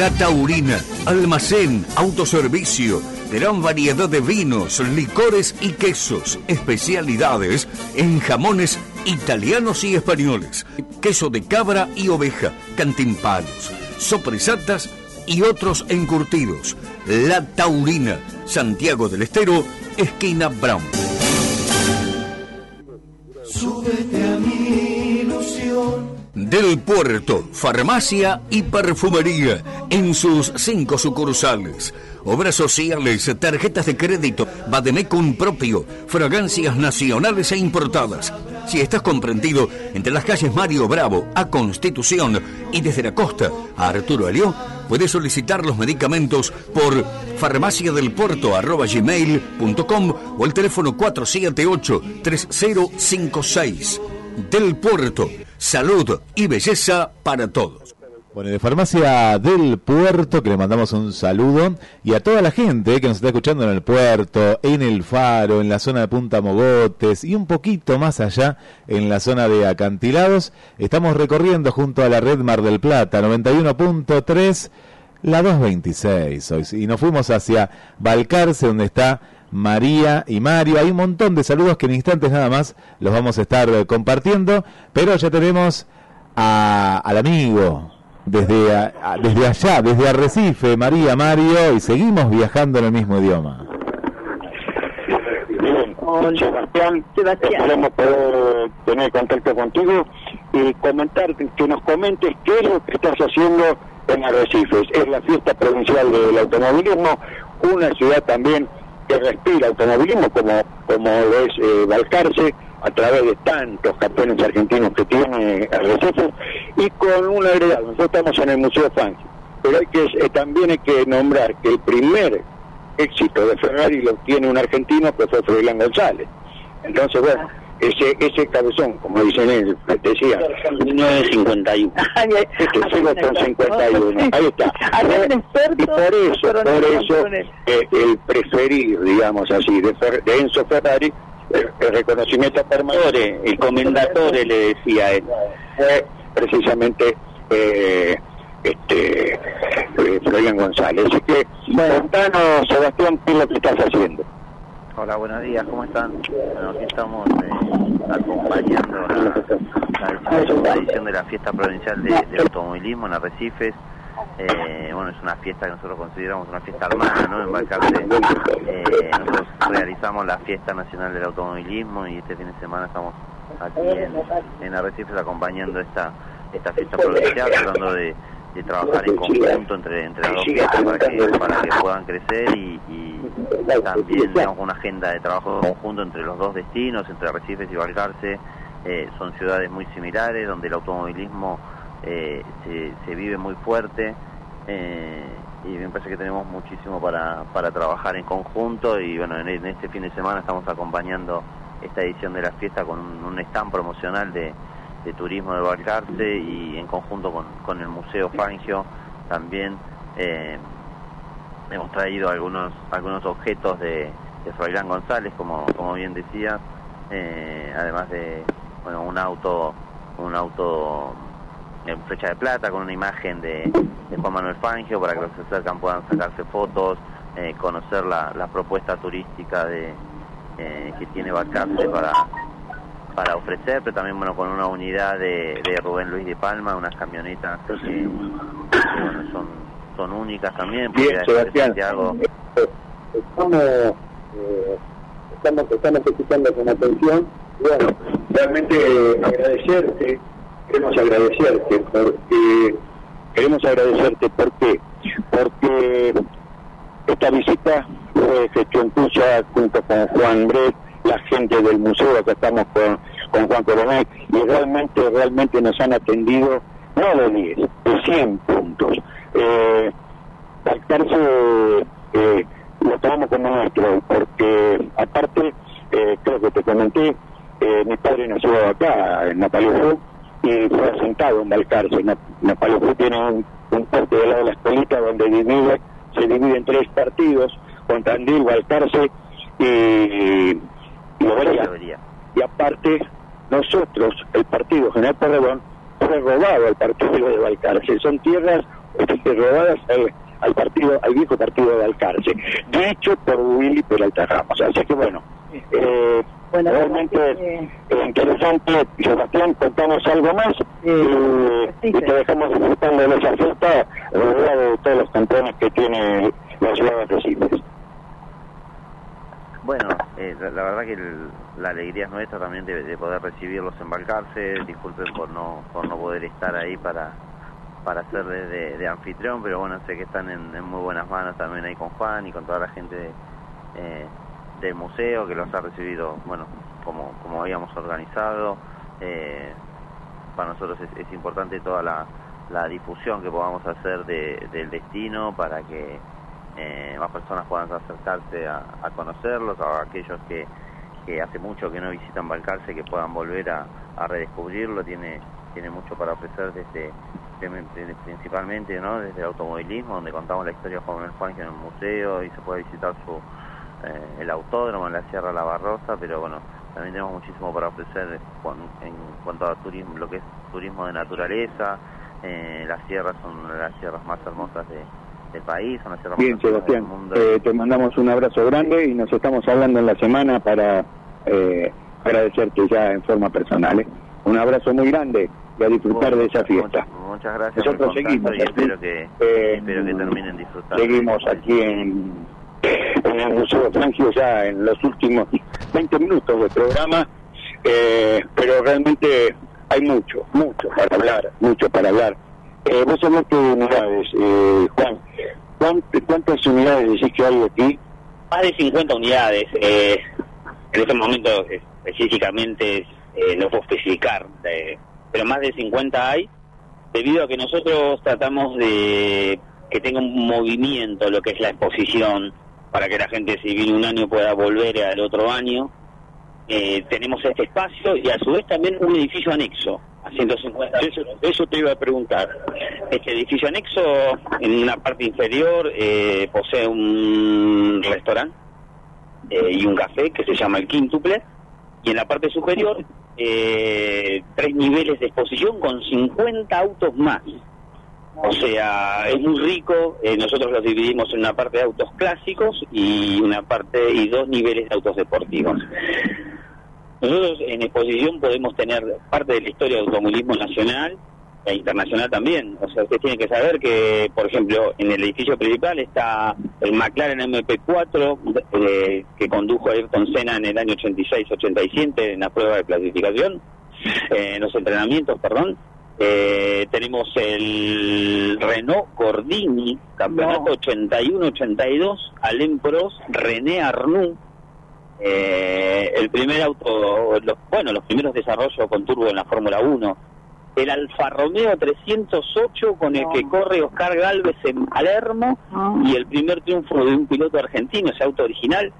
La Taurina, almacén, autoservicio, gran variedad de vinos, licores y quesos, especialidades en jamones italianos y españoles, queso de cabra y oveja, cantimpalos, sopresatas y otros encurtidos. La Taurina, Santiago del Estero, esquina Brown. Súbete a mi ilusión. Del Puerto, farmacia y perfumería en sus cinco sucursales. Obras sociales, tarjetas de crédito, Bademecum propio, fragancias nacionales e importadas. Si estás comprendido entre las calles Mario Bravo a Constitución y desde la costa a Arturo Alió, puedes solicitar los medicamentos por farmaciadelpuerto.gmail.com o el teléfono 478-3056. Del Puerto, salud y belleza para todos. Bueno, de Farmacia del Puerto, que le mandamos un saludo, y a toda la gente que nos está escuchando en el puerto, en el faro, en la zona de Punta Mogotes y un poquito más allá, en la zona de acantilados, estamos recorriendo junto a la red Mar del Plata, 91.3, la 226 hoy, y nos fuimos hacia Balcarce, donde está María y Mario. Hay un montón de saludos que en instantes nada más los vamos a estar eh, compartiendo, pero ya tenemos a- al amigo desde, a- a- desde allá, desde Arrecife, María, Mario, y seguimos viajando en el mismo idioma. Bien, Sebastián, esperemos poder tener contacto contigo y comentar, que nos comentes qué es lo que estás haciendo en Arrecifes. Es la fiesta provincial del automovilismo, una ciudad también que respira automovilismo como, como lo es eh, Balcarce, a través de tantos campeones argentinos que tiene Arrecifes, y con un agregado. Nosotros estamos en el Museo Fangio, pero hay que, eh, también hay que nombrar que el primer éxito de Ferrari lo tiene un argentino que fue Froilán González. Entonces, bueno, ese ese cabezón, como dicen él, decía, 1951. Este sigo con 51. Ahí está. Y por eso, por eso, eh, el preferir, digamos así, de, Fer- de Enzo Ferrari, el, reconocimiento permanente, el comendatore le decía él, fue precisamente eh, este eh, Froilán González. Así que, contanos, Sebastián, qué es lo que estás haciendo. Hola, buenos días, ¿cómo están? Bueno, aquí estamos eh, acompañando la, la edición de la fiesta provincial de, del automovilismo en Arrecifes. Eh, bueno, es una fiesta que nosotros consideramos una fiesta hermana, ¿no? En Balcarce. Eh, nosotros realizamos la fiesta nacional del automovilismo y este fin de semana estamos aquí en, en Arrecifes acompañando esta esta fiesta provincial, tratando de, trabajar en conjunto entre, entre las dos fiestas para que, para que puedan crecer y, también tenemos una agenda de trabajo conjunto entre los dos destinos, entre Arrecifes y Balcarce. Eh, son ciudades muy similares donde el automovilismo eh, se, vive muy fuerte eh, y me parece que tenemos muchísimo para, para trabajar en conjunto y bueno, en, este fin de semana estamos acompañando esta edición de la fiesta con un, un stand promocional de, de turismo de Balcarce y en conjunto con, con el Museo Fangio también eh, hemos traído algunos algunos objetos de, de Froilán González, como, como bien decía, eh, además de bueno un auto un auto en flecha de plata con una imagen de, de Juan Manuel Fangio para que los que se acercan puedan sacarse fotos, eh, conocer la, la propuesta turística de eh, que tiene Balcarce para para ofrecer, pero también bueno con una unidad de, de Rubén Luis de Palma, unas camionetas que, que, bueno, son son únicas también. Bien, Sebastián. Santiago, Estamos, eh, estamos, estamos escuchando con atención. Bueno, realmente eh, agradecerte, queremos agradecerte porque queremos agradecerte ¿por qué? porque esta visita fue gestión tuya junto con Juan Bret, la gente del museo, acá estamos con, con Juan Coronel, y realmente, realmente nos han atendido, no de 10, de 100 puntos. Eh, Balcarce eh, lo tomamos como nuestro, porque aparte, eh, creo que te comenté, eh, mi padre nació acá, en Napalufú, y fue asentado en Balcarce. Na- Napalufú tiene un, un puerto de lado de la escuelita donde divide, se divide en tres partidos, con Tandil, Balcarce y, y. Y aparte, nosotros, el partido General Porredón, fue robado al partido de Balcarce, son tierras este, robadas al, al partido, al viejo partido de Balcarce, dicho por Willy Peralta Ramos. Así que bueno, eh, realmente es interesante, Sebastián, contamos algo más eh, y te dejamos disfrutando de esa fiesta rodeado de todos los campeones que tiene la ciudad de Recife. Bueno, eh, la, la verdad que el- la alegría es nuestra también de, de poder recibirlos en Balcarce. Disculpen por no por no poder estar ahí para para ser de, de- de anfitrión, pero bueno, sé que están en, en muy buenas manos también ahí con Juan y con toda la gente eh, del museo que los ha recibido, bueno, como, como habíamos organizado. Eh, para nosotros es, es importante toda la, la difusión que podamos hacer de- del destino para que eh, más personas puedan acercarse a, conocerlos, a aquellos que, que hace mucho que no visitan Balcarce, que puedan volver a, a redescubrirlo, tiene, tiene mucho para ofrecer desde, principalmente ¿no? desde el automovilismo, donde contamos la historia de Juan Manuel en el museo y se puede visitar su eh, el autódromo en la Sierra La Barrosa, pero bueno, también tenemos muchísimo para ofrecer con- en cuanto a turismo, lo que es turismo de naturaleza, eh, las sierras son las sierras más hermosas de, del país, son las sierras Bien, más hermosas del Sebastián, mundo. eh, te mandamos un abrazo grande y nos estamos hablando en la semana para eh, agradecerte ya en forma personal. ¿eh? Un abrazo muy grande y a disfrutar de esa fiesta. Muchas gracias Nosotros por seguimos y aquí. espero que, Eh, espero que terminen disfrutando. Seguimos aquí en, en el Museo ya en los últimos 20 minutos del programa, eh, pero realmente hay mucho, mucho para hablar, mucho para hablar. Eh, vos de unidades, eh, Juan. ¿Cuántas, ¿Cuántas unidades decís que hay aquí? Más de 50 unidades. eh, en este momento específicamente eh, no puedo especificar, eh, pero más de 50 hay, debido a que nosotros tratamos de que tenga un movimiento lo que es la exposición, para que la gente si viene un año pueda volver al otro año. Eh, tenemos este espacio y a su vez también un edificio anexo a 150 Eso, eso te iba a preguntar. este edificio anexo, en una parte inferior, eh, posee un restaurante eh, y un café que se llama el Quíntuple, y en la parte superior, eh, tres niveles de exposición con 50 autos más. O sea, es muy rico. eh, nosotros los dividimos en una parte de autos clásicos y una parte y dos niveles de autos deportivos. Nosotros en exposición podemos tener parte de la historia del automovilismo nacional e internacional también. O sea, ustedes tienen que saber que, por ejemplo, en el edificio principal está el McLaren MP4 eh, que condujo Ayrton Senna en el año 86-87 en la prueba de clasificación, eh, en los entrenamientos, perdón. Eh, tenemos el Renault Gordini, campeonato 81-82, Alain Prost, René Arnoux, eh, el primer auto, los, bueno, los primeros desarrollos con turbo en la Fórmula 1, el Alfa Romeo 308 con el que corre Oscar Galvez en Palermo. Y el primer triunfo de un piloto argentino, ese auto original,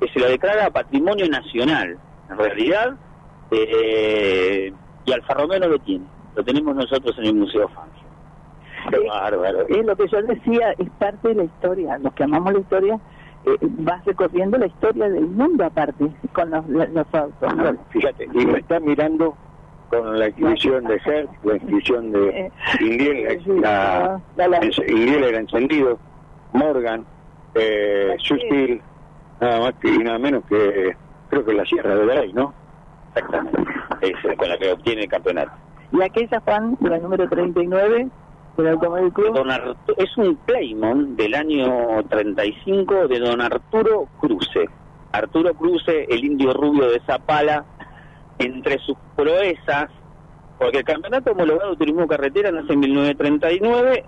que se lo declara patrimonio nacional. En realidad, eh, y Alfa Romeo no lo tiene, lo tenemos nosotros en el Museo Fangio. Qué bárbaro. Es lo que yo decía, es parte de la historia. Los que amamos la historia, eh, vas recorriendo la historia del mundo aparte, con los, los autos. ¿no? Fíjate, y me está mirando con la inscripción de Hertz, la inscripción de Indiel, la, Indiel era encendido, Morgan, eh, Sustil, nada más que, y nada menos que, creo que la Sierra de Garay, ¿no? Exactamente, es con la que obtiene el campeonato. Y aquella, Juan, la número 39 del Automóvil Club. Don es un Playmon del año 35 de don Arturo Cruce. Arturo Cruce, el indio rubio de Zapala, entre sus proezas, porque el campeonato homologado de turismo carretera nace en 1939,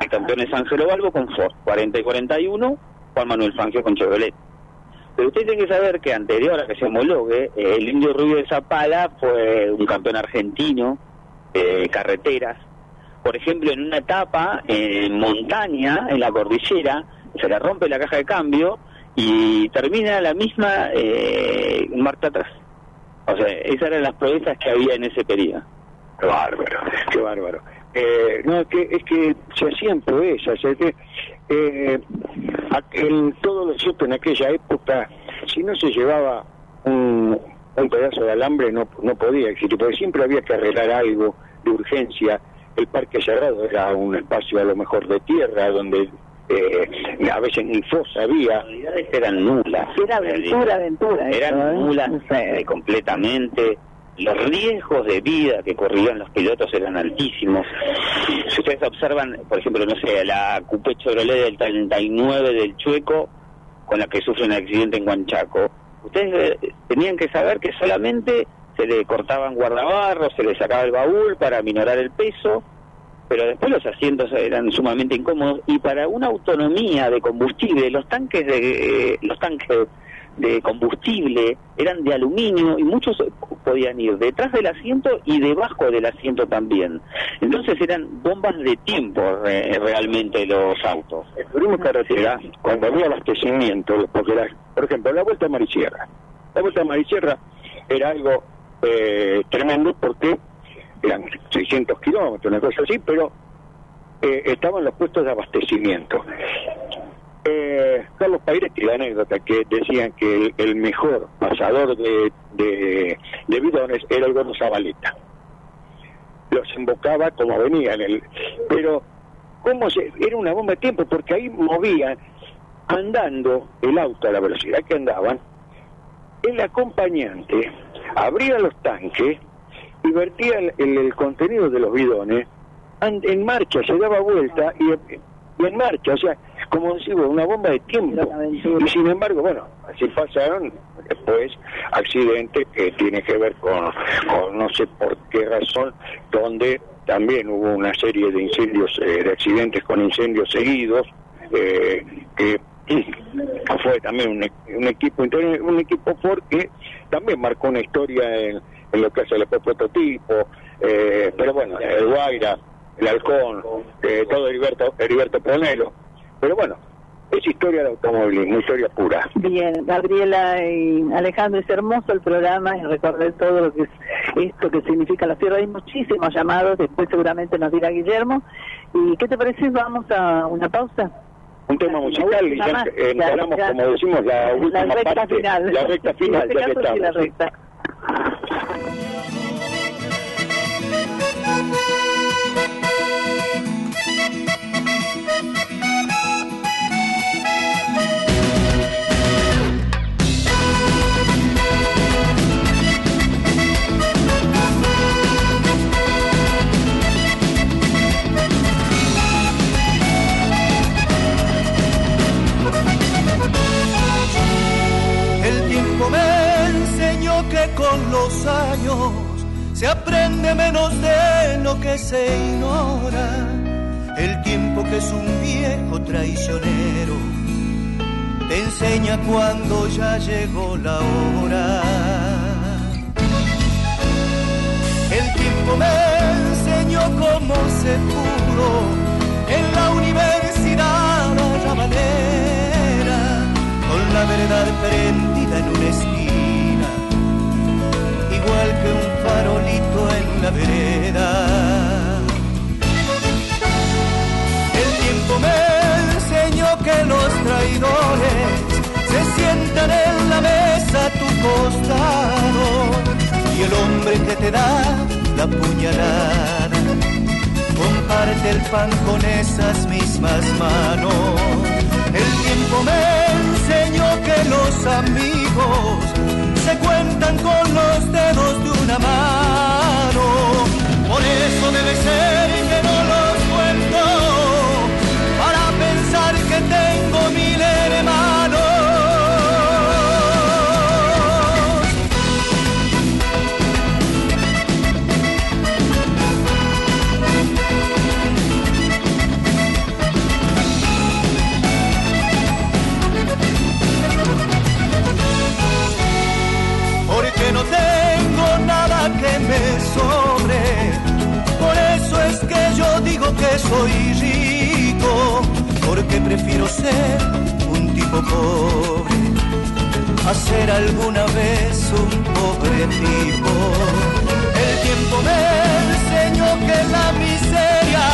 el campeón es Ángelo Balbo con Ford, 40 y 41, Juan Manuel Fangio con Chevrolet. Pero usted tiene que saber que anterior a que se homologue, eh, el indio rubio de Zapala fue un campeón argentino de carreteras. Por ejemplo, en una etapa en montaña, en la cordillera, se le rompe la caja de cambio y termina la misma eh, marcha atrás. O sea, esas eran las proezas que había en ese periodo. Qué bárbaro, qué bárbaro. Eh, no, es que, es que se hacían proezas, es que eh, en todo lo cierto en aquella época, si no se llevaba un, un pedazo de alambre no, no podía existir, porque siempre había que arreglar algo, de urgencia. El Parque Cerrado era un espacio a lo mejor de tierra donde eh, a veces ni fosa había. eran nulas. Era aventura, aventura. Eran eso, ¿eh? nulas eh, completamente. Los riesgos de vida que corrían los pilotos eran altísimos. Si ustedes observan, por ejemplo, no sé, la Coupé Chevrolet del 39 del Chueco, con la que sufre un accidente en Huanchaco, ustedes eh, tenían que saber que solamente se le cortaban guardabarros, se le sacaba el baúl para minorar el peso, pero después los asientos eran sumamente incómodos y para una autonomía de combustible, los tanques de eh, los tanques de combustible eran de aluminio y muchos podían ir detrás del asiento y debajo del asiento también. Entonces eran bombas de tiempo re- realmente los autos. El carretera, cuando había abastecimiento, porque era, por ejemplo, la Vuelta a Marisierra. La Vuelta a Marisierra era algo eh, tremendo porque eran 600 kilómetros, una cosa así, pero eh, estaban los puestos de abastecimiento. Eh, Carlos Paires tiene anécdota que decían que el, mejor pasador de, de, bidones era el Gordo Zabaleta. Los embocaba como venían, el, pero cómo se, era una bomba de tiempo porque ahí movían andando el auto a la velocidad que andaban, el acompañante abría los tanques y vertía el, el- contenido de los bidones en marcha, se daba vuelta y, y en marcha, o sea, como decimos, una bomba de tiempo. Y sin embargo, bueno, así pasaron después accidentes que tienen que ver con, con no sé por qué razón, donde también hubo una serie de incendios, eh, de accidentes con incendios seguidos, eh, que fue también un, un equipo un equipo Ford que también marcó una historia en, en lo que hace el prototipo, eh, pero bueno, el Guaira, el Halcón, eh, todo Heriberto, Heriberto Pronelo, pero bueno, es historia de automovilismo, historia pura. Bien, Gabriela y Alejandro, es hermoso el programa y recordar todo lo que es esto que significa la sierra. Hay muchísimos llamados, después seguramente nos dirá Guillermo. ¿Y qué te parece? Vamos a una pausa. Un tema musical y ya más, encaramos, como decimos, la última la recta parte, final. la recta final, este ya que caso sí, la estamos. recta. Con los años se aprende menos de lo que se ignora. El tiempo que es un viejo traicionero te enseña cuando ya llegó la hora. El tiempo me enseñó cómo se pudo en la universidad rabanera con la verdad prendida en una esquina, igual que un farolito en la vereda. El tiempo me enseñó que los traidores se sientan en la mesa a tu costado y el hombre que te da la puñalada comparte el pan con esas mismas manos. El tiempo me enseñó que los amigos se cuentan con los dedos de una mano. Por eso debe ser que soy rico, porque prefiero ser un tipo pobre a ser alguna vez un pobre tipo. El tiempo me enseñó que la miseria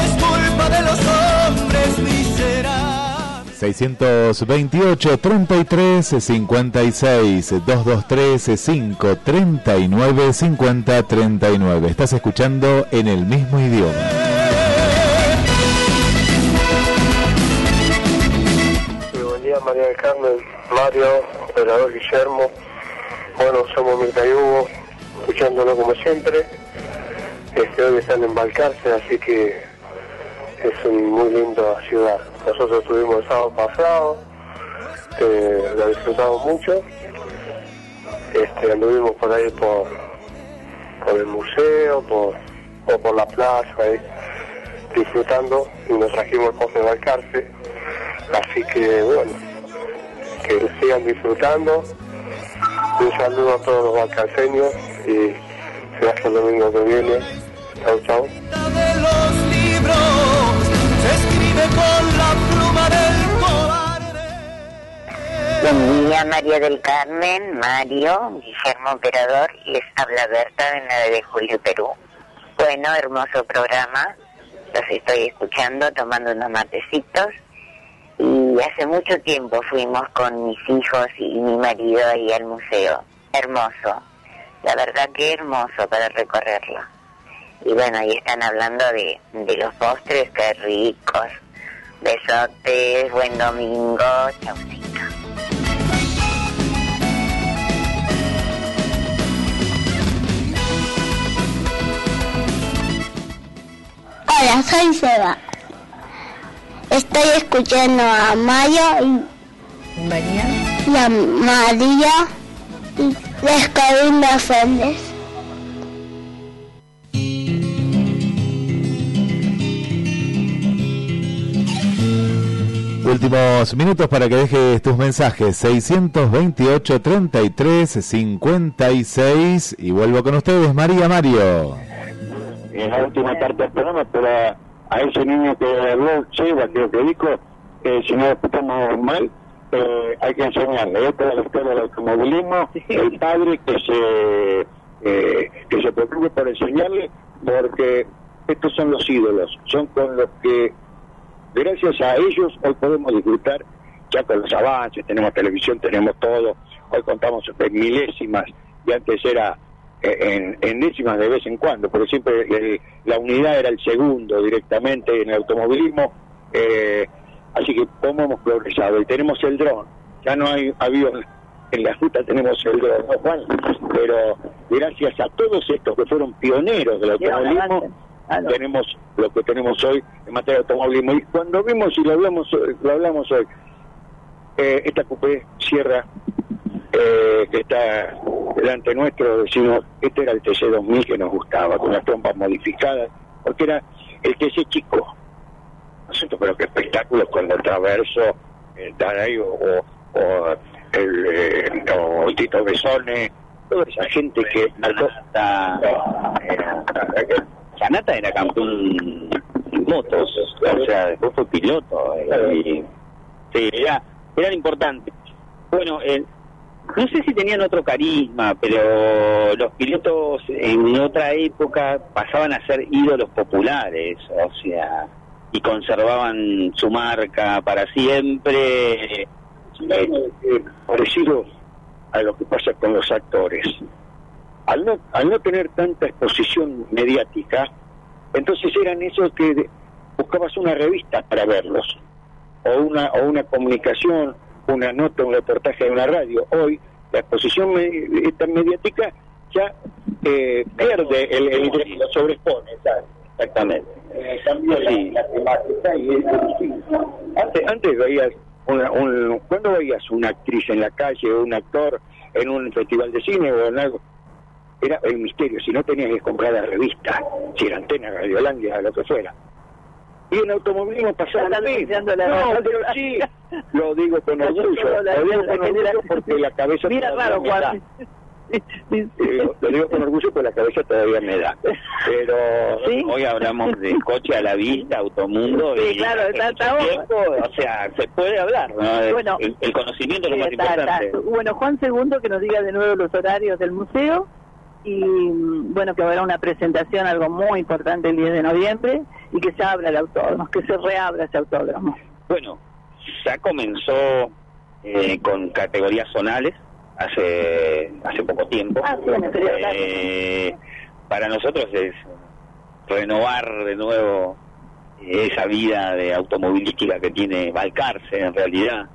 es culpa de los hombres miserables. 628 33 56 223 5 39 50 39. Estás escuchando en el mismo idioma. Sí, buen día María del Carmen, Mario, operador Guillermo. Bueno, somos Mirta y Hugo, escuchándolo como siempre. Este, hoy están en Balcarce, así que es una muy linda ciudad. Nosotros estuvimos el sábado pasado, eh, la disfrutamos mucho. Este, anduvimos por ahí por, por el museo, por, o por la plaza, ahí, disfrutando y nos trajimos el poste de Balcarce. Así que bueno, que sigan disfrutando. Un saludo a todos los balcarceños y será hasta el domingo que viene. Chau, chau. Con la pluma del cobarde. Buen día, María del Carmen, Mario, Guillermo Operador, les habla Berta de 9 de Julio, Perú. Bueno, hermoso programa, los estoy escuchando, tomando unos matecitos. Y hace mucho tiempo fuimos con mis hijos y mi marido ahí al museo. Hermoso, la verdad que hermoso para recorrerlo. Y bueno, ahí están hablando de, de los postres, qué ricos. Besotes, buen domingo, chaucito. Hola, soy Seba. Estoy escuchando a Mayo y, María. y a María y Corina Fernández. Últimos minutos para que dejes tus mensajes. 628 33 56 y vuelvo con ustedes, María Mario. en la última parte del programa, pero a, ese niño que habló, Seba, creo que dijo, que si no lo escuchamos mal, eh, hay que enseñarle. Esto es la escuela del automovilismo, el padre que se, eh, que se preocupe por enseñarle, porque estos son los ídolos, son con los que, gracias a ellos, hoy podemos disfrutar. Ya con los avances, tenemos televisión, tenemos todo, hoy contamos en milésimas, y antes era eh, en, en décimas de vez en cuando, pero siempre el- la unidad era el segundo directamente en el automovilismo, eh, así que cómo hemos progresado. Y tenemos el dron, ya no hay aviones en la ruta tenemos el dron, ¿no, Juan? pero gracias a todos estos que fueron pioneros del automovilismo, tenemos lo que tenemos hoy en materia de automovilismo y cuando vimos y lo hablamos lo hablamos hoy eh, esta coupé Sierra eh, que está delante nuestro, decimos, este era el TC2000 que nos gustaba, con las trompas modificadas, porque era el TC chico. ¿No? Pero qué espectáculos con el traverso, el Taray o, o, o el, eh, o Tito Besone, toda esa gente que... Sanata era campeón motos, o sea, después fue piloto. eh, y, sí, era, eran importantes. Bueno, eh, no sé si tenían otro carisma, pero los pilotos en otra época pasaban a ser ídolos populares, o sea, y conservaban su marca para siempre. eh, parecido a lo que pasa con los actores. Al no, al no tener tanta exposición mediática, entonces eran esos que buscabas una revista para verlos, o una, o una comunicación, una nota, un reportaje de una radio. Hoy la exposición me- esta mediática ya eh, pierde el, el lo sobrepone, ¿sabes? Exactamente. Eh, la, la temática y distinto. Antes, antes veías una, un, cuando veías una actriz en la calle o un actor en un festival de cine o en algo, era el misterio, si no tenías que comprar la revista, si era antena, radiolandia, lo que fuera. Y en automovilismo pasaba lo mismo. No, pero sí, lo digo con orgullo, lo digo con orgullo porque la cabeza Mira raro, me Juan. da. Digo, lo digo con orgullo porque la cabeza todavía me da. Pero Hoy hablamos de coche a la vista, automundo. Sí, y claro, está- está tiempo, o sea, se puede hablar, ¿no? Bueno. el, el conocimiento es lo más está- importante. está. Bueno, Juan Segundo que nos diga de nuevo los horarios del museo y bueno, que habrá una presentación, algo muy importante el 10 de noviembre y que se abra el autódromo, que se reabra ese autódromo. Bueno, ya comenzó eh, con categorías zonales hace hace poco tiempo. Ah, sí. Eh, para nosotros es renovar de nuevo eh, esa vida de automovilística que tiene Balcarce en realidad.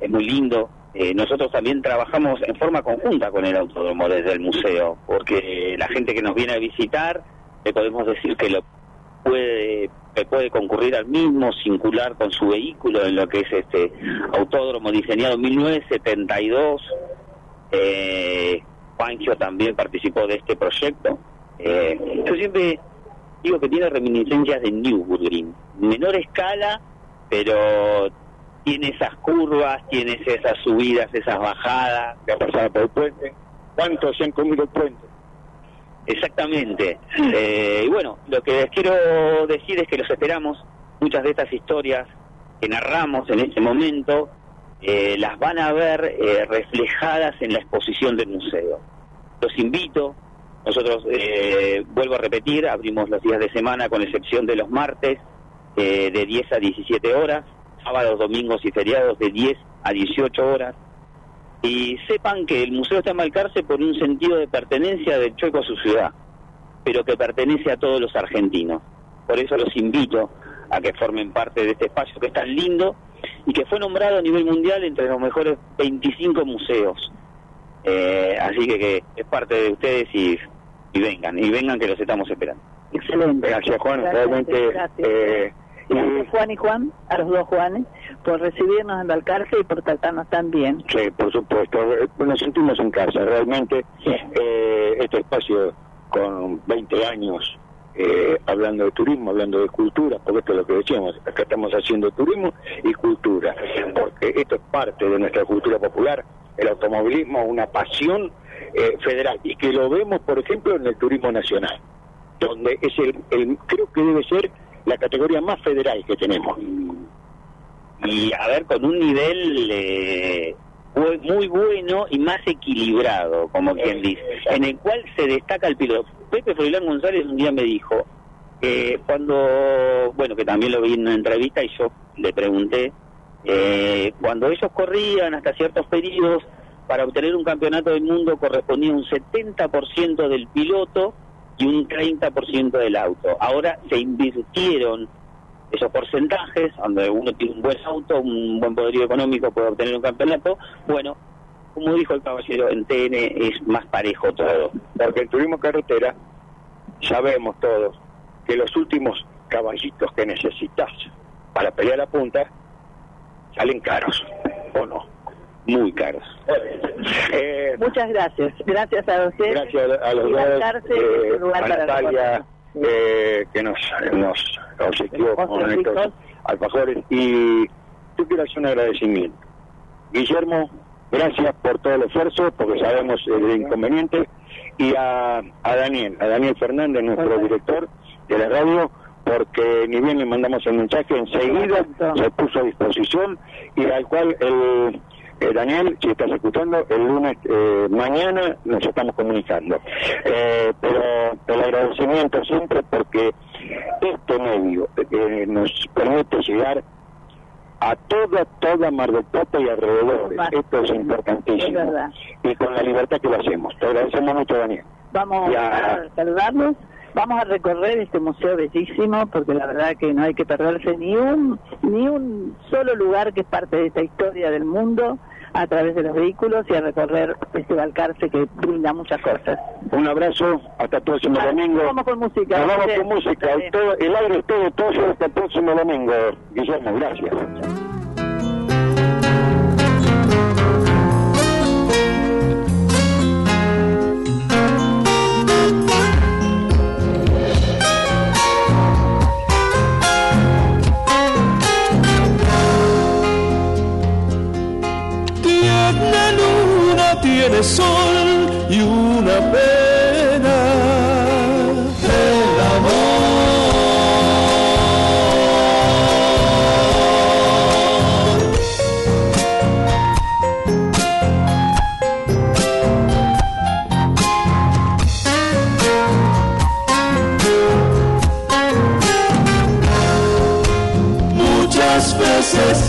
Es muy lindo. Eh, nosotros también trabajamos en forma conjunta con el autódromo desde el museo, porque la gente que nos viene a visitar, le podemos decir que lo puede puede concurrir al mismo, singular con su vehículo en lo que es este autódromo diseñado en 1972. Eh, Juancho también participó de este proyecto. Eh, yo siempre digo que tiene reminiscencias de Nürburgring, menor escala, pero tiene esas curvas, tiene esas subidas, esas bajadas. Que ha pasado por el puente. ¿Cuántos se han comido el puente? Exactamente. Eh, y bueno, lo que les quiero decir es que los esperamos. Muchas de estas historias que narramos en este momento eh, las van a ver eh, reflejadas en la exposición del museo. Los invito. Nosotros, eh, vuelvo a repetir, abrimos los días de semana con excepción de los martes eh, de 10 a 17 horas, sábados, domingos y feriados de 10 a 18 horas. Y sepan que el museo está en Balcarce por un sentido de pertenencia del Chueco a su ciudad, pero que pertenece a todos los argentinos. Por eso los invito a que formen parte de este espacio que es tan lindo y que fue nombrado a nivel mundial entre los mejores 25 museos. Eh, así que, que es parte de ustedes y, y vengan, y vengan que los estamos esperando. Excelente. Gracias, Juan. Gracias, Realmente, gracias. eh, Gracias, Juan y Juan, a los dos Juanes, por recibirnos en Balcarce y por tratarnos tan bien. Sí, por supuesto. Eh, Nos sentimos en casa. Realmente, eh, este espacio con 20 años eh, hablando de turismo, hablando de cultura, porque esto es lo que decíamos, acá estamos haciendo turismo y cultura, porque esto es parte de nuestra cultura popular, el automovilismo, una pasión eh, federal, y que lo vemos, por ejemplo, en el turismo nacional, donde es el, el creo que debe ser la categoría más federal que tenemos. y a ver con un nivel eh, muy, bueno y más equilibrado, como quien dice, en el cual se destaca el piloto. Pepe Froilán González un día me dijo que cuando, bueno, que también lo vi en una entrevista y yo le pregunté, eh, cuando ellos corrían hasta ciertos periodos, para obtener un campeonato del mundo correspondía un 70% del piloto y un 30% del auto. Ahora se invirtieron esos porcentajes, donde uno tiene un buen auto, un buen poderío económico puede obtener un campeonato, bueno, como dijo el caballero, en TN es más parejo todo. Porque el turismo carretera, sabemos todos que los últimos caballitos que necesitas para pelear a punta salen caros, ¿o no? Muy caros. Eh, Muchas gracias. Gracias a ustedes. gracias a, a los dos, eh, a Natalia, eh, que nos, nos obsequió con estos alfajores, y yo quiero hacer un agradecimiento. Guillermo, gracias por todo el esfuerzo, porque sabemos el inconveniente, y a, a Daniel, a Daniel Fernández, nuestro director de la radio, porque ni bien le mandamos el mensaje, enseguida se puso a disposición y al cual el eh, Daniel, si estás escuchando, el lunes, eh, mañana nos estamos comunicando. Eh, pero el agradecimiento siempre porque este medio eh, nos permite llegar a toda, toda Mar del Plata y alrededores. Esto es importantísimo. Es. Y con la libertad que lo hacemos. Te agradecemos mucho, Daniel. Vamos Ya. a saludarlos. Vamos a recorrer este museo bellísimo porque la verdad que no hay que perderse ni un ni un solo lugar que es parte de esta historia del mundo a través de los vehículos y a recorrer este Balcarce que brinda muchas cosas. Un abrazo, hasta el próximo domingo. Vamos con música. Nos vamos con música. El, todo- el aire es todo tuyo hasta el próximo domingo. Guillermo, gracias. luna tiene sol y una pena. El amor. Muchas veces